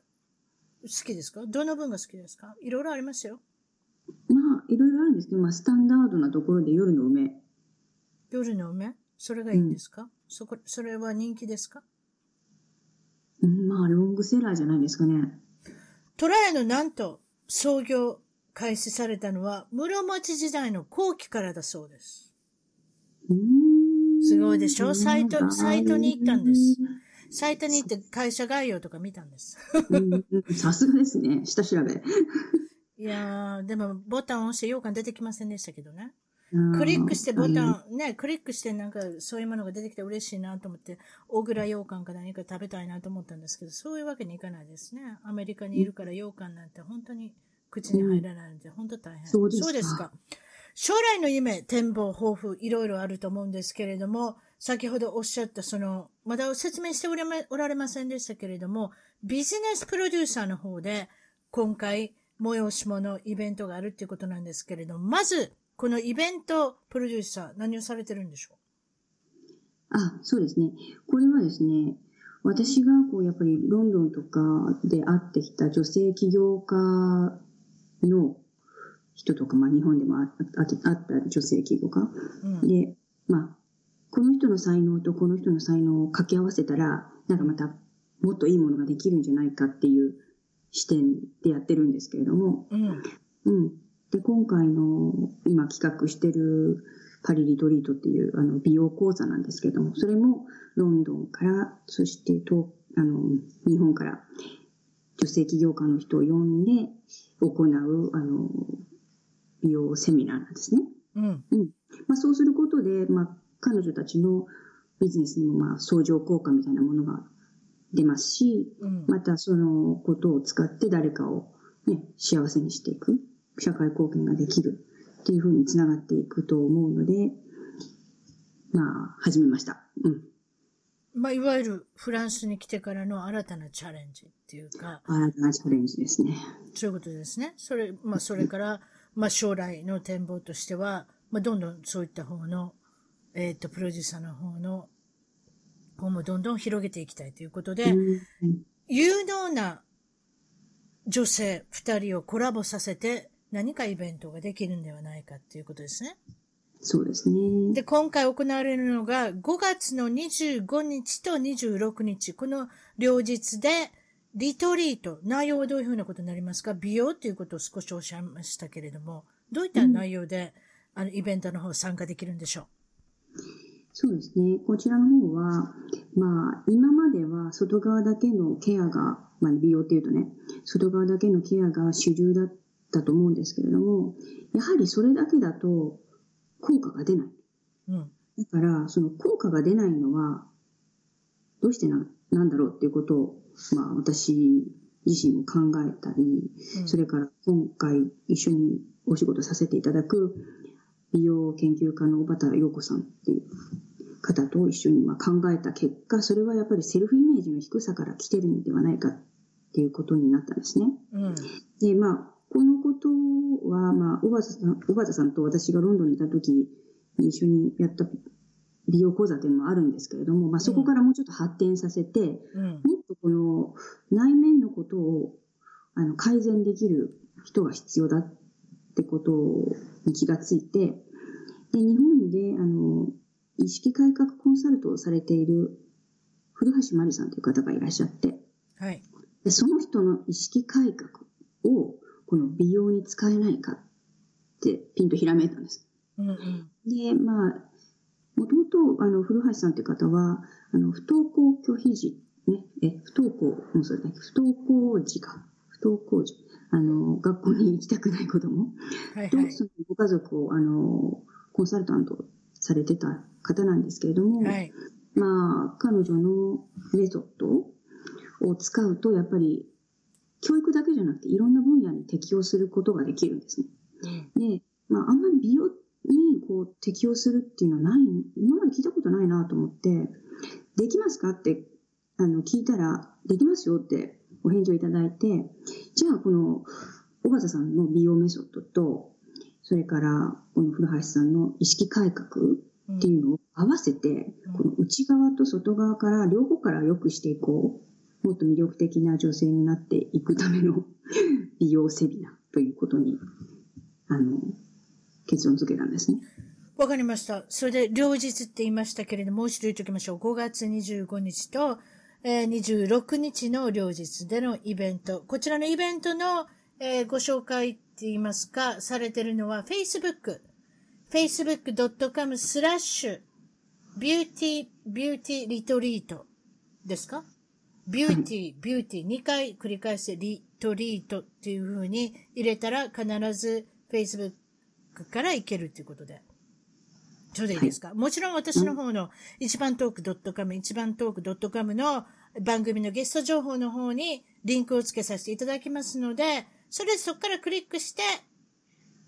きですか？どの分が好きですか？いろいろありますよ。まあ、いろいろあるんですけど、まあ、スタンダードなところで夜の梅。夜の梅？それがいいんですか、うん、そこ、それは人気ですか？うん、まあ、ロングセラーじゃないですかね。トラヤのなんと、創業開始されたのは室町時代の後期からだそうです。すごいでしょ？サイト、サイトに行ったんです。サイトに行って会社概要とか見たんです。さすがですね。下調べ。いやー、でもボタンを押して羊羹出てきませんでしたけどね。クリックしてボタン、ね、クリックしてなんかそういうものが出てきて嬉しいなと思って、小倉羊羹か何か食べたいなと思ったんですけど、そういうわけにいかないですね。アメリカにいるから羊羹なんて本当に口に入らないので、本当大変。そうですそうですか。将来の夢、展望、抱負、いろいろあると思うんですけれども、先ほどおっしゃったその、まだ説明しておられませんでしたけれども、ビジネスプロデューサーの方で、今回、催し物、イベントがあるっていうことなんですけれども、まず、このイベントプロデューサー、何をされてるんでしょう？あ、そうですね。これはですね、私がこうやっぱりロンドンとかで会ってきた女性起業家の人とか、まあ、日本でもあった女性起業家、うん、で、まあ、この人の才能とこの人の才能を掛け合わせたら、なんかまたもっといいものができるんじゃないかっていう視点でやってるんですけれども、うん。うん。で、今回の今企画してるパリリトリートっていうあの美容講座なんですけれども、それもロンドンから、そしてとあの日本から女性起業家の人を呼んで行う、あの、美容セミナーなんですね。うん。うん。まあそうすることで、まあ彼女たちのビジネスにもまあ相乗効果みたいなものが出ますし、うん、またそのことを使って誰かをね、幸せにしていく、社会貢献ができるっていうふうにつながっていくと思うので、まあ、始めました。うん。まあ、いわゆるフランスに来てからの新たなチャレンジっていうか。新たなチャレンジですね。そういうことですね。それ、まあ、それから、まあ、将来の展望としては、まあ、どんどんそういった方の、えっ、ー、と、プロデューサーの方の、方もどんどん広げていきたいということで、うん、有能な女性二人をコラボさせて何かイベントができるんではないかっていうことですね。そうですね。で、今回行われるのが5月の25日と26日、この両日で、リトリート、内容はどういうふうなことになりますか？美容ということを少しおっしゃいましたけれども、どういった内容で、うん、あのイベントの方参加できるんでしょう？そうですね。こちらの方は、まあ、今までは外側だけのケアが、まあ、美容っていうとね、外側だけのケアが主流だったと思うんですけれども、やはりそれだけだと効果が出ない。うん、だから、その効果が出ないのは、どうしてななんだろうっていうことを、まあ、私自身も考えたり、うん、それから今回一緒にお仕事させていただく美容研究家の小畑陽子さんっていう方と一緒にま考えた結果、それはやっぱりセルフイメージの低さから来てるんではないかっていうことになったんですね。うん、で、まあ、このことは、まあ、小畑さん、小畑さんと私がロンドンにいた時に一緒にやった美容講座っていうのもあるんですけれども、まあ、そこからもうちょっと発展させて、うん、もっとこの内面のことをあの改善できる人が必要だってことに気がついて、で日本であの意識改革コンサルトをされている古橋真理さんという方がいらっしゃって、はい、でその人の意識改革をこの美容に使えないかってピンとひらめいたんです。うんうん、で、まあ、もともとあの古橋さんという方はあの不登校拒否時、ね、え不登校、もうそれだけ不登校時か、不登校時、あの学校に行きたくない子供、はいはい、とそのご家族をあのコンサルタントされてた方なんですけれども、はい、まあ、彼女のメソッドを使うと、やっぱり、教育だけじゃなくて、いろんな分野に適用することができるんですね。うん、で、まあ、あんまり美容にこう適用するっていうのはない、今まで聞いたことないなと思って、できますか？ってあの聞いたら、できますよってお返事をいただいて、じゃあこの小畑さんの美容メソッドと、それからこの古橋さんの意識改革っていうのを合わせて、この内側と外側から両方から良くしていこう。もっと魅力的な女性になっていくための美容セミナーということに、あの、結論付けたんですね。わかりました。それで、両日って言いましたけれども、もう一度言っておきましょう。5月25日と、26日の両日でのイベント。こちらのイベントの、えー、ご紹介って言いますか、されてるのは Facebook。facebook.com slash、beauty、beauty retreatですか？ beauty、beauty、2回繰り返して retreat っていう風に入れたら必ず Facebook から行けるっていうことで。ちょうどいいですか、はい、もちろん私の方の一番トーク .com、一番トーク .com の番組のゲスト情報の方にリンクを付けさせていただきますので、それでそこからクリックして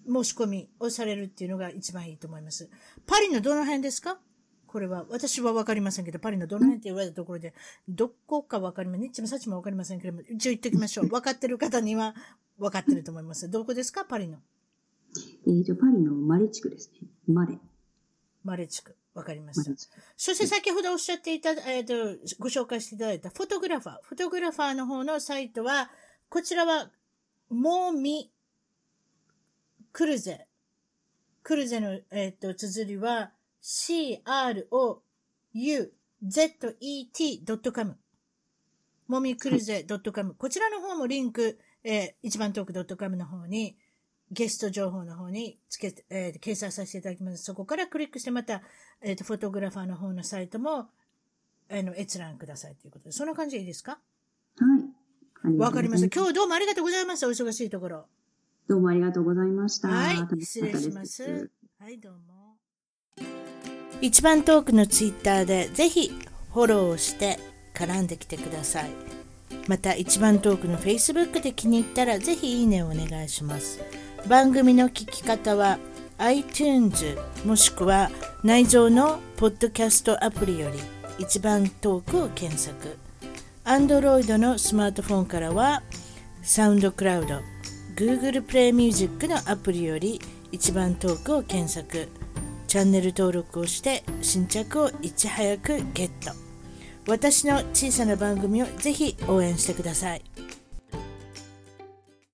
申し込みをされるっていうのが一番いいと思います。パリのどの辺ですか？これは、私はわかりませんけど、パリのどの辺って言われたところで、どこかわかりません。ニッチもサチもわかりませんけども、一応言っておきましょう。分かってる方には分かってると思います。どこですか？パリの。えーと、パリのマレ地区ですね。マレ。マレ地区。わかりました。そして先ほどおっしゃっていた、えっ、ー、と、ご紹介していただいたフォトグラファー。フォトグラファーの方のサイトは、こちらは、モーミクルゼ。クルゼの、えっ、ー、と、綴りは c-r-o-u-z-e-t.com。もみクルゼ .com。こちらの方もリンク、えー、一番トーク .com の方に、ゲスト情報の方につけて、えー、掲載させていただきます。そこからクリックしてまた、えっ、ー、と、フォトグラファーの方のサイトも、あの、閲覧くださいということで。そんな感じでいいですか？はい。わかりました。今日どうもありがとうございました。お忙しいところ。どうもありがとうございました。はい、失礼します。はい、どうも。一番トークのツイッターでぜひフォローして絡んできてください。また一番トークの Facebook で気に入ったらぜひいいねをお願いします。番組の聞き方は iTunes もしくは内蔵のポッドキャストアプリより一番トークを検索。Android のスマートフォンからはサウンドクラウド Google Play Music のアプリより一番トークを検索チャンネル登録をして新着をいち早くゲット私の小さな番組をぜひ応援してください。